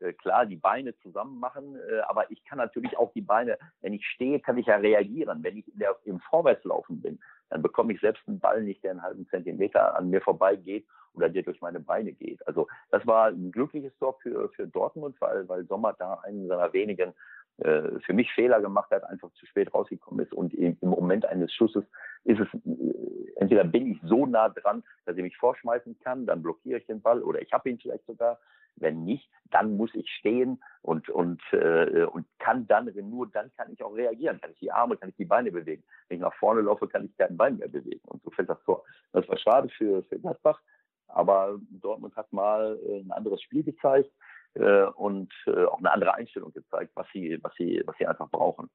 äh, klar die Beine zusammen machen, äh, aber ich kann natürlich auch die Beine, wenn ich stehe, kann ich ja reagieren. Wenn ich im Vorwärtslaufen bin, dann bekomme ich selbst einen Ball nicht, der einen halben Zentimeter an mir vorbeigeht oder der durch meine Beine geht. Also das war ein glückliches Tor für, für Dortmund, weil, weil Sommer da einen seiner wenigen äh, für mich Fehler gemacht hat, einfach zu spät rausgekommen ist. Und im, Moment eines Schusses ist es, äh, entweder bin ich so nah dran, dass ich mich vorschmeißen kann, dann blockiere ich den Ball oder ich habe ihn vielleicht sogar wenn nicht, dann muss ich stehen und, und, äh, und kann dann, nur dann kann ich auch reagieren. Kann ich die Arme, kann ich die Beine bewegen. Wenn ich nach vorne laufe, kann ich kein Bein mehr bewegen. Und so fällt das Tor. Das war schade für, für Gladbach, aber Dortmund hat mal äh, ein anderes Spiel gezeigt äh, und äh, auch eine andere Einstellung gezeigt, was sie, was sie, was sie einfach brauchen.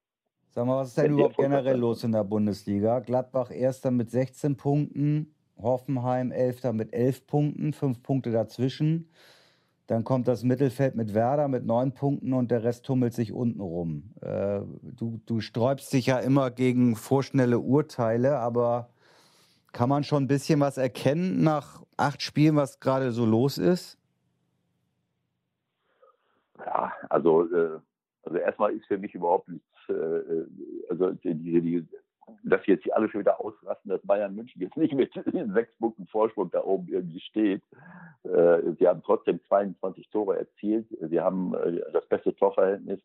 Sag mal, was ist denn überhaupt generell los in der Bundesliga? Gladbach erster mit 16 Punkten, Hoffenheim elfter mit 11 Punkten, fünf Punkte dazwischen. Dann kommt das Mittelfeld mit Werder mit neun Punkten und der Rest tummelt sich unten rum. Du, du sträubst dich ja immer gegen vorschnelle Urteile, aber kann man schon ein bisschen was erkennen nach acht Spielen, was gerade so los ist? Ja, also, äh, also erstmal ist für mich überhaupt nichts, äh, äh also die, die, dass jetzt die alle schon wieder ausrasten, dass Bayern München jetzt nicht mit sechs Punkten Vorsprung da oben irgendwie steht. Äh, sie haben trotzdem 22 Tore erzielt. Sie haben äh, das beste Torverhältnis.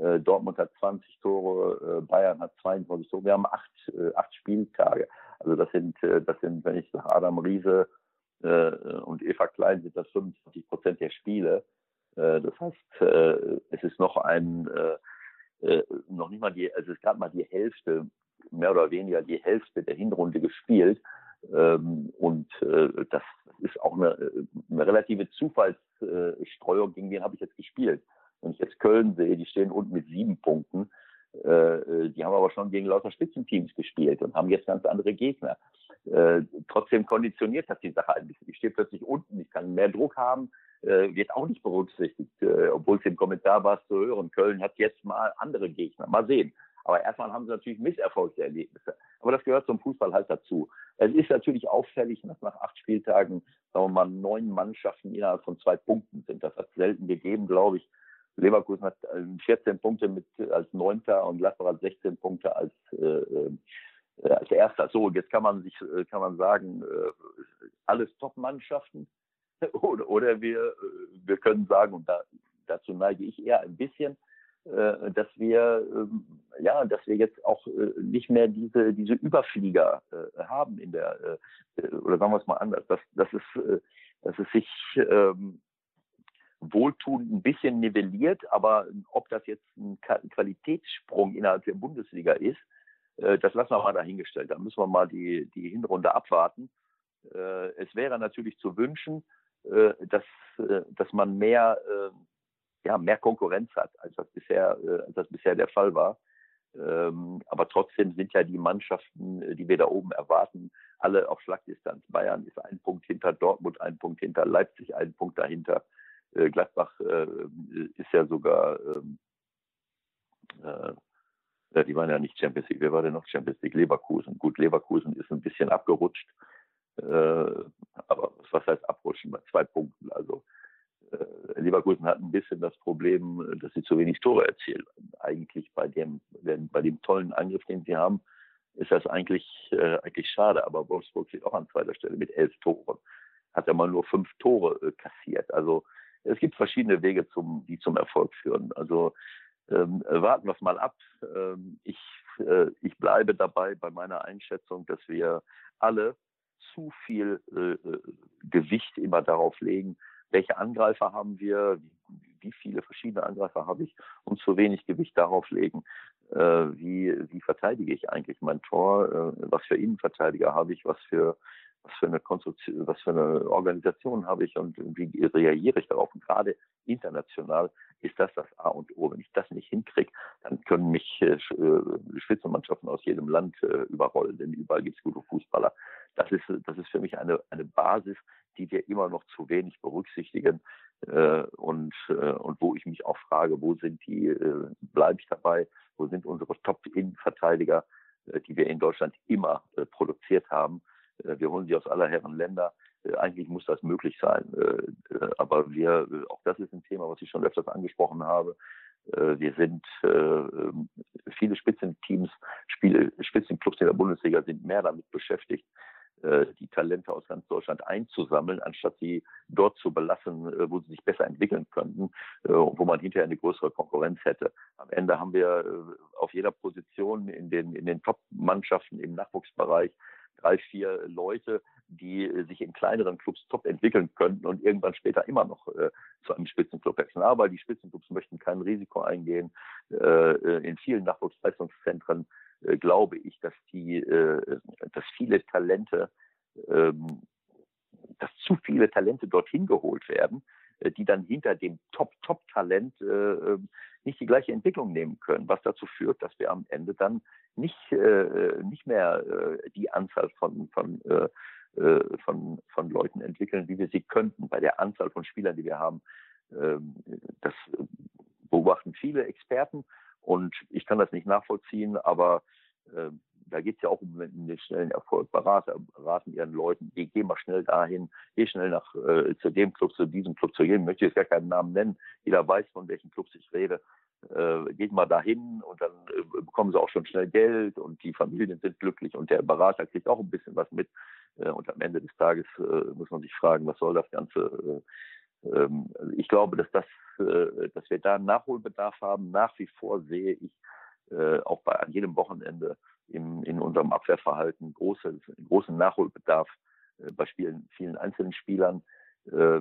Äh, Dortmund hat 20 Tore, Bayern hat 22 Tore. Wir haben acht, acht Spieltage. Also das sind, das sind, wenn ich sage, Adam Riese und Eva Klein sind das 25 Prozent der Spiele. Das heißt, es ist noch ein, noch nicht mal die, also es gerade mal die Hälfte mehr oder weniger die Hälfte der Hinrunde gespielt. Ähm, und äh, das ist auch eine, eine relative Zufallsstreuung, gegen wen habe ich jetzt gespielt. Wenn ich jetzt Köln sehe, die stehen unten mit sieben Punkten. Äh, die haben aber schon gegen lauter Spitzenteams gespielt und haben jetzt ganz andere Gegner. Äh, trotzdem konditioniert das die Sache ein bisschen. Ich stehe plötzlich unten, ich kann mehr Druck haben, äh, wird auch nicht berücksichtigt, äh, obwohl es im Kommentar war zu hören. Köln hat jetzt mal andere Gegner. Mal sehen. Aber erstmal haben sie natürlich Misserfolgserlebnisse. Aber das gehört zum Fußball halt dazu. Es ist natürlich auffällig, dass nach acht Spieltagen, sagen wir mal, neun Mannschaften innerhalb von zwei Punkten sind. Das hat selten gegeben, glaube ich. Leverkusen hat 14 äh, Punkte mit, als Neunter und Gladbach hat 16 Punkte als, äh, äh, als Erster. So, jetzt kann man sich, äh, kann man sagen, äh, alles Top-Mannschaften. oder, oder wir, wir können sagen, und da, dazu neige ich eher ein bisschen, äh, dass wir ähm, ja, dass wir jetzt auch äh, nicht mehr diese diese Überflieger äh, haben in der oder sagen wir es mal anders, dass dass es dass es sich ähm, wohltuend ein bisschen nivelliert, aber ob das jetzt ein Qualitätssprung innerhalb der Bundesliga ist, das lassen wir mal dahingestellt. Da müssen wir mal die die Hinrunde abwarten. Es wäre natürlich zu wünschen, dass dass man mehr ja, mehr Konkurrenz hat, als das bisher, äh, als das bisher der Fall war. Ähm, aber trotzdem sind ja die Mannschaften, äh, die wir da oben erwarten, alle auf Schlagdistanz. Bayern ist ein Punkt hinter Dortmund, ein Punkt hinter Leipzig, ein Punkt dahinter. Äh, Gladbach äh, ist ja sogar, ähm, äh, die waren ja nicht Champions League. Wer war denn noch Champions League? Leverkusen. Gut, Leverkusen ist ein bisschen abgerutscht. Äh, aber was heißt abrutschen? Bei zwei Punkten. Also äh, Leverkusen hat ein bisschen das Problem, dass sie zu wenig Tore erzielen. Eigentlich bei dem, bei dem tollen Angriff, den sie haben, ist das eigentlich, äh, eigentlich schade. Aber Wolfsburg steht auch an zweiter Stelle mit elf Toren. Hat ja mal nur fünf Tore äh, kassiert. Also es gibt verschiedene Wege, zum, die zum Erfolg führen. Also ähm, warten wir es mal ab. Ähm, ich, äh, ich bleibe dabei bei meiner Einschätzung, dass wir alle zu viel äh, Gewicht immer darauf legen, welche Angreifer haben wir, wie viele verschiedene Angreifer habe ich und zu wenig Gewicht darauf legen, äh, wie, wie verteidige ich eigentlich mein Tor, äh, was für Innenverteidiger habe ich, was für was für eine Konstruktion, was für eine Organisation habe ich und wie reagiere ich darauf. Und gerade international ist das das A und O. Wenn ich das nicht hinkriege, dann können mich äh, äh, Spitzenmannschaften aus jedem Land äh, überrollen, denn überall gibt es gute Fußballer. Das ist, das ist für mich eine, eine Basis, die wir immer noch zu wenig berücksichtigen äh, und, äh, und wo ich mich auch frage, wo sind die, äh, bleibe ich dabei, wo sind unsere Top-Innenverteidiger, äh, die wir in Deutschland immer äh, produziert haben. Äh, wir holen sie aus aller Herren Länder. Äh, eigentlich muss das möglich sein. Äh, aber wir, auch das ist ein Thema, was ich schon öfters angesprochen habe. Wir sind ähm, viele Spitzenteams, Spitzenclubs in der Bundesliga sind mehr damit beschäftigt, die Talente aus ganz Deutschland einzusammeln, anstatt sie dort zu belassen, wo sie sich besser entwickeln könnten, wo man hinterher eine größere Konkurrenz hätte. Am Ende haben wir auf jeder Position in den, in den Top-Mannschaften im Nachwuchsbereich drei, vier Leute, die äh, sich in kleineren Clubs top entwickeln könnten und irgendwann später immer noch äh, zu einem Spitzenclub wechseln. Aber die Spitzenclubs möchten kein Risiko eingehen. Äh, äh in vielen Nachwuchsleistungszentren äh, glaube ich, dass die, äh, dass viele Talente, ähm, dass zu viele Talente dorthin geholt werden, die dann hinter dem Top-Top-Talent nicht die gleiche Entwicklung nehmen können, was dazu führt, dass wir am Ende dann nicht, äh, nicht mehr äh, die Anzahl von, von, äh, äh, von, von Leuten entwickeln, wie wir sie könnten bei der Anzahl von Spielern, die wir haben. Ähm, das beobachten viele Experten und ich kann das nicht nachvollziehen, aber äh, da geht es ja auch um den schnellen Erfolg. Berater raten ihren Leuten, geh, geh mal schnell dahin, geh schnell nach äh, zu dem Club, zu diesem Club, zu jedem. Ich möchte jetzt gar keinen Namen nennen. Jeder weiß, von welchen Clubs ich rede. Äh, geht mal dahin und dann äh, bekommen sie auch schon schnell Geld und die Familien sind glücklich und der Berater kriegt auch ein bisschen was mit. Äh, und am Ende des Tages äh, muss man sich fragen, was soll das Ganze? Äh, ähm, ich glaube, dass das, äh, dass wir da Nachholbedarf haben. Nach wie vor sehe ich auch bei an jedem Wochenende im, in unserem Abwehrverhalten große, großen Nachholbedarf äh, bei Spielen, vielen einzelnen Spielern. Äh,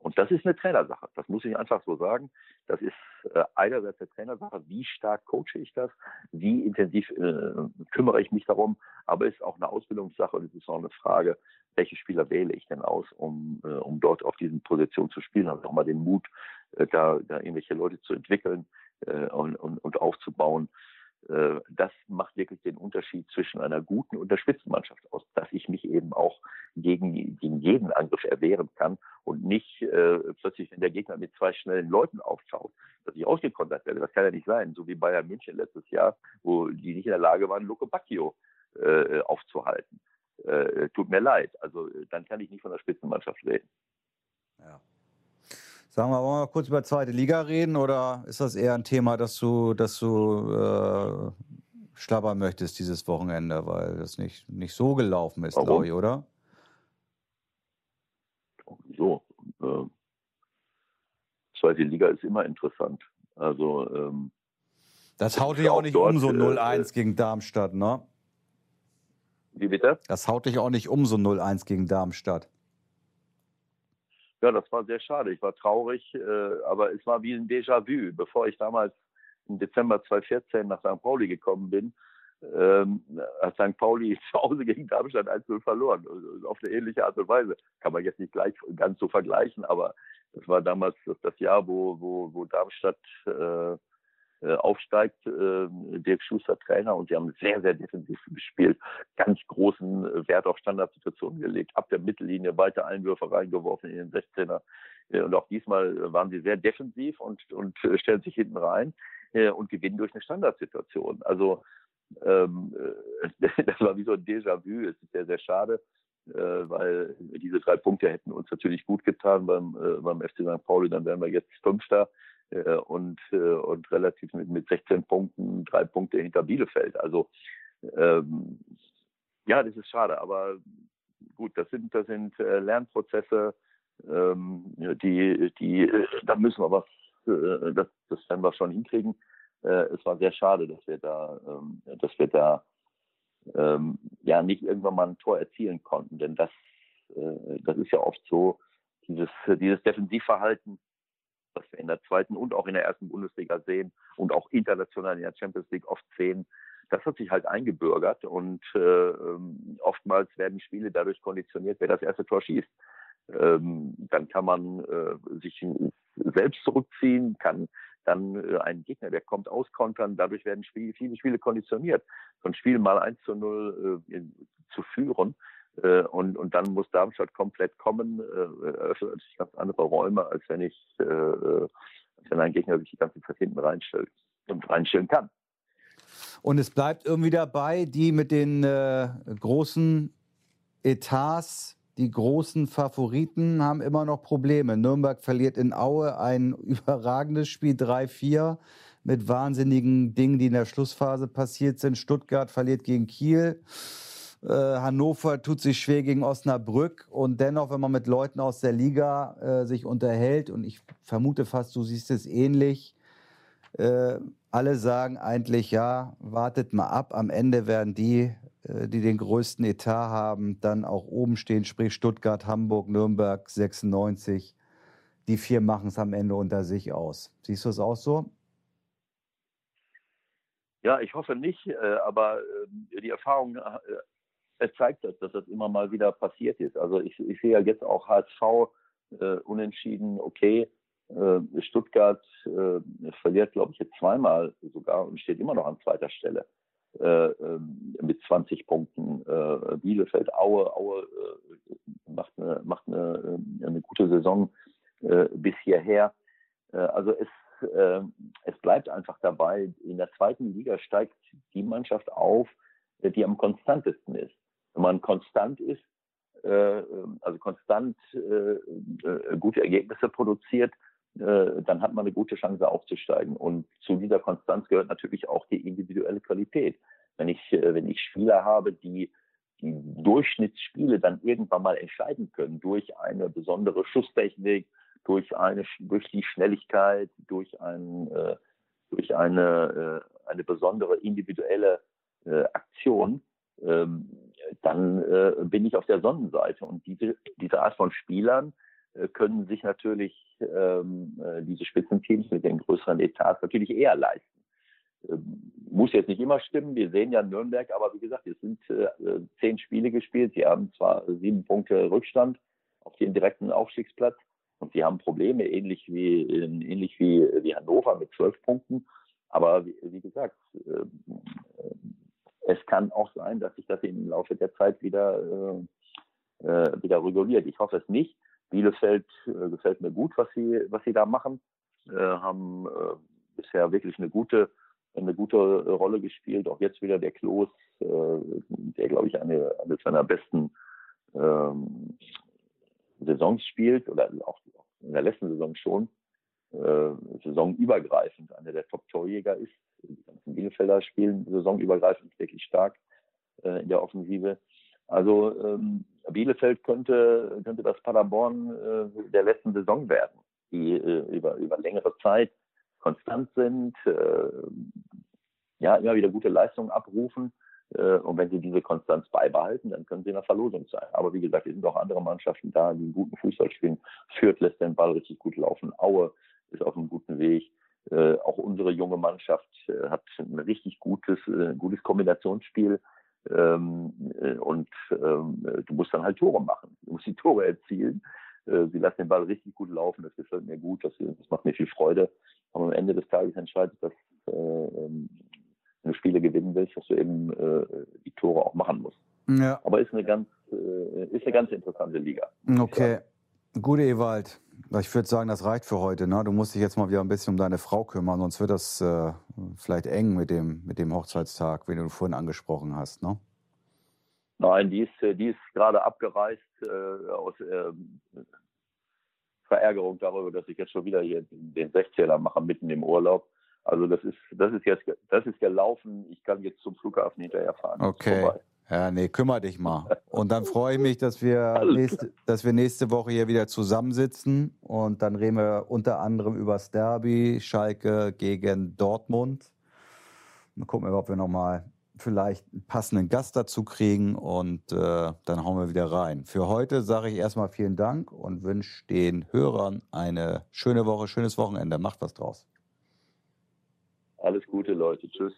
und das ist eine Trainersache. Das muss ich einfach so sagen. Das ist äh, einerseits eine Trainersache. Wie stark coache ich das? Wie intensiv äh, kümmere ich mich darum? Aber es ist auch eine Ausbildungssache und es ist auch eine Frage, welche Spieler wähle ich denn aus, um, äh, um dort auf diesen Positionen zu spielen? Ich auch mal den Mut, äh, da, da irgendwelche Leute zu entwickeln äh, und, und, und aufzubauen. Äh, das macht wirklich den Unterschied zwischen einer guten und der Spitzenmannschaft aus, dass ich mich eben auch gegen, gegen jeden Angriff erwehren kann und nicht äh, plötzlich, wenn der Gegner mit zwei schnellen Leuten auftaucht, dass ich ausgekontert werde. Das kann ja nicht sein, so wie Bayern München letztes Jahr, wo die nicht in der Lage waren, Luke Bacchio äh, aufzuhalten. Äh, tut mir leid. Also dann kann ich nicht von der Spitzenmannschaft reden. Ja. Sagen wir mal kurz über zweite Liga reden oder ist das eher ein Thema, das du, das du äh, schlabbern möchtest dieses Wochenende, weil das nicht, nicht so gelaufen ist, glaube ich, oder? so. Äh, zweite Liga ist immer interessant. Also ähm, das haut dich auch nicht dort, um, so 0-1 äh, gegen Darmstadt, ne? Wie bitte? Das haut dich auch nicht um, so 0-1 gegen Darmstadt. Ja, das war sehr schade. Ich war traurig, äh, aber es war wie ein Déjà-vu. Bevor ich damals im Dezember 2014 nach St. Pauli gekommen bin, ähm, hat St. Pauli zu Hause gegen Darmstadt 1-0 verloren. Auf eine ähnliche Art und Weise. Kann man jetzt nicht gleich ganz so vergleichen, aber das war damals das Jahr, wo, wo, wo Darmstadt äh, äh, aufsteigt, äh, Dirk Schuster Trainer und sie haben sehr, sehr defensiv gespielt, ganz großen äh, Wert auf Standardsituationen gelegt, ab der Mittellinie weiter Einwürfe reingeworfen in den 16er. Äh, und auch diesmal waren sie sehr defensiv und, und äh, stellen sich hinten rein äh, und gewinnen durch eine Standardsituation. Also ähm, das war wie so ein Déjà-vu, es ist sehr, sehr schade. weil diese drei Punkte hätten uns natürlich gut getan beim, beim FC St. Pauli, dann wären wir jetzt Fünfter äh, und, äh, und relativ mit, mit 16 Punkten, drei Punkte hinter Bielefeld. Also ähm, ja, das ist schade, aber gut, das sind, das sind äh, Lernprozesse, ähm, die, die, äh, da müssen wir was, äh, das, das werden wir schon hinkriegen. Äh, es war sehr schade, dass wir da, ähm, dass wir da ähm, ja nicht irgendwann mal ein Tor erzielen konnten, denn das, äh, das ist ja oft so, dieses, dieses Defensivverhalten was wir in der zweiten und auch in der ersten Bundesliga sehen und auch international in der Champions League oft sehen, das hat sich halt eingebürgert und äh, ähm, oftmals werden Spiele dadurch konditioniert, wer das erste Tor schießt. Ähm, dann kann man äh, sich selbst zurückziehen, kann dann äh, einen Gegner, der kommt, auskontern. Dadurch werden Spiele, viele Spiele konditioniert. So ein Spiel mal 1 zu 0 äh, zu führen, äh, und, und dann muss Darmstadt komplett kommen, äh, eröffnet sich ganz andere Räume, als wenn ich, äh, als wenn ein Gegner sich die ganze Zeit hinten reinstellt und reinstellen kann. Und es bleibt irgendwie dabei, die mit den äh, großen Etats, die großen Favoriten haben immer noch Probleme. Nürnberg verliert in Aue ein überragendes Spiel 3-4 mit wahnsinnigen Dingen, die in der Schlussphase passiert sind. Stuttgart verliert gegen Kiel. Äh, Hannover tut sich schwer gegen Osnabrück und dennoch, wenn man mit Leuten aus der Liga äh, sich unterhält, und ich vermute fast, du siehst es ähnlich, äh, alle sagen eigentlich, ja, wartet mal ab, am Ende werden die, äh, die den größten Etat haben, dann auch oben stehen, sprich Stuttgart, Hamburg, Nürnberg, 96. Die vier machen es am Ende unter sich aus. Siehst du es auch so? Ja, ich hoffe nicht, äh, aber die Erfahrung es zeigt das, dass das immer mal wieder passiert ist. Also ich, ich sehe ja jetzt auch HSV äh, unentschieden, okay, äh, Stuttgart äh, verliert, glaube ich, jetzt zweimal sogar und steht immer noch an zweiter Stelle äh, ähm, mit 20 Punkten. Äh, Bielefeld, Aue, Aue äh, macht, eine, macht eine, eine gute Saison bis hierher. also es, es bleibt einfach dabei, in der zweiten Liga steigt die Mannschaft auf, die am konstantesten ist. Wenn man konstant ist, äh, also konstant äh, äh, gute Ergebnisse produziert, äh, dann hat man eine gute Chance aufzusteigen. Und zu dieser Konstanz gehört natürlich auch die individuelle Qualität. Wenn ich, äh, wenn ich Spieler habe, die die Durchschnittsspiele dann irgendwann mal entscheiden können durch eine besondere Schusstechnik, durch eine durch die Schnelligkeit, durch ein äh, durch eine äh, eine besondere individuelle äh, Aktion, dann äh, bin ich auf der Sonnenseite. Und diese, diese Art von Spielern äh, können sich natürlich ähm, äh, diese Spitzenteams mit den größeren Etats natürlich eher leisten. Ähm, muss jetzt nicht immer stimmen. Wir sehen ja Nürnberg, aber wie gesagt, es sind zehn Spiele gespielt. Sie haben zwar sieben Punkte Rückstand auf den direkten Aufstiegsplatz und sie haben Probleme, ähnlich wie, ähnlich wie, wie Hannover mit zwölf Punkten. Aber wie, wie gesagt, es kann auch sein, dass sich das im Laufe der Zeit wieder, äh, äh, wieder reguliert. Ich hoffe es nicht. Bielefeld äh, gefällt mir gut, was sie, was sie da machen. Äh, haben äh, bisher wirklich eine gute, eine gute Rolle gespielt. Auch jetzt wieder der Klos, äh, der, glaube ich, eine, eine seiner besten ähm, Saisons spielt oder auch in der letzten Saison schon äh, saisonübergreifend einer der Top-Torjäger ist. Die ganzen Bielefelder spielen saisonübergreifend wirklich stark äh, in der Offensive. Also ähm, Bielefeld könnte, könnte das Paderborn äh, der letzten Saison werden, die äh, über, über längere Zeit konstant sind, äh, ja, immer wieder gute Leistungen abrufen. Äh, und wenn sie diese Konstanz beibehalten, dann können sie in der Verlosung sein. Aber wie gesagt, es sind auch andere Mannschaften da, die einen guten Fußball spielen. Fürth lässt den Ball richtig gut laufen. Aue ist auf einem guten Weg. Äh, auch unsere junge Mannschaft äh, hat ein richtig gutes, äh, gutes Kombinationsspiel. Ähm, äh, und ähm, du musst dann halt Tore machen. Du musst die Tore erzielen. Äh, sie lassen den Ball richtig gut laufen. Das gefällt mir gut. Das, das macht mir viel Freude. Aber am Ende des Tages entscheidet das, äh, ähm, wenn du Spiele gewinnen willst, dass du eben äh, die Tore auch machen musst. Ja. Aber ist eine ganz, äh, ist eine ganz interessante Liga. Okay. Gute Ewald. Ich würde sagen, das reicht für heute. Ne? Du musst dich jetzt mal wieder ein bisschen um deine Frau kümmern, sonst wird das äh, vielleicht eng mit dem, mit dem Hochzeitstag, den du vorhin angesprochen hast. Ne? Nein, die ist, die ist gerade abgereist äh, aus äh, Verärgerung darüber, dass ich jetzt schon wieder hier den Sechzähler mache mitten im Urlaub. Also das ist, das ist jetzt, das ist gelaufen. Ich kann jetzt zum Flughafen hinterher fahren. Okay. Ja, nee, kümmere dich mal. Und dann freue ich mich, dass wir, nächste, dass wir nächste Woche hier wieder zusammensitzen und dann reden wir unter anderem über das Derby, Schalke gegen Dortmund. Dann gucken wir, ob wir nochmal vielleicht einen passenden Gast dazu kriegen und äh, dann hauen wir wieder rein. Für heute sage ich erstmal vielen Dank und wünsche den Hörern eine schöne Woche, schönes Wochenende. Macht was draus. Alles Gute, Leute. Tschüss.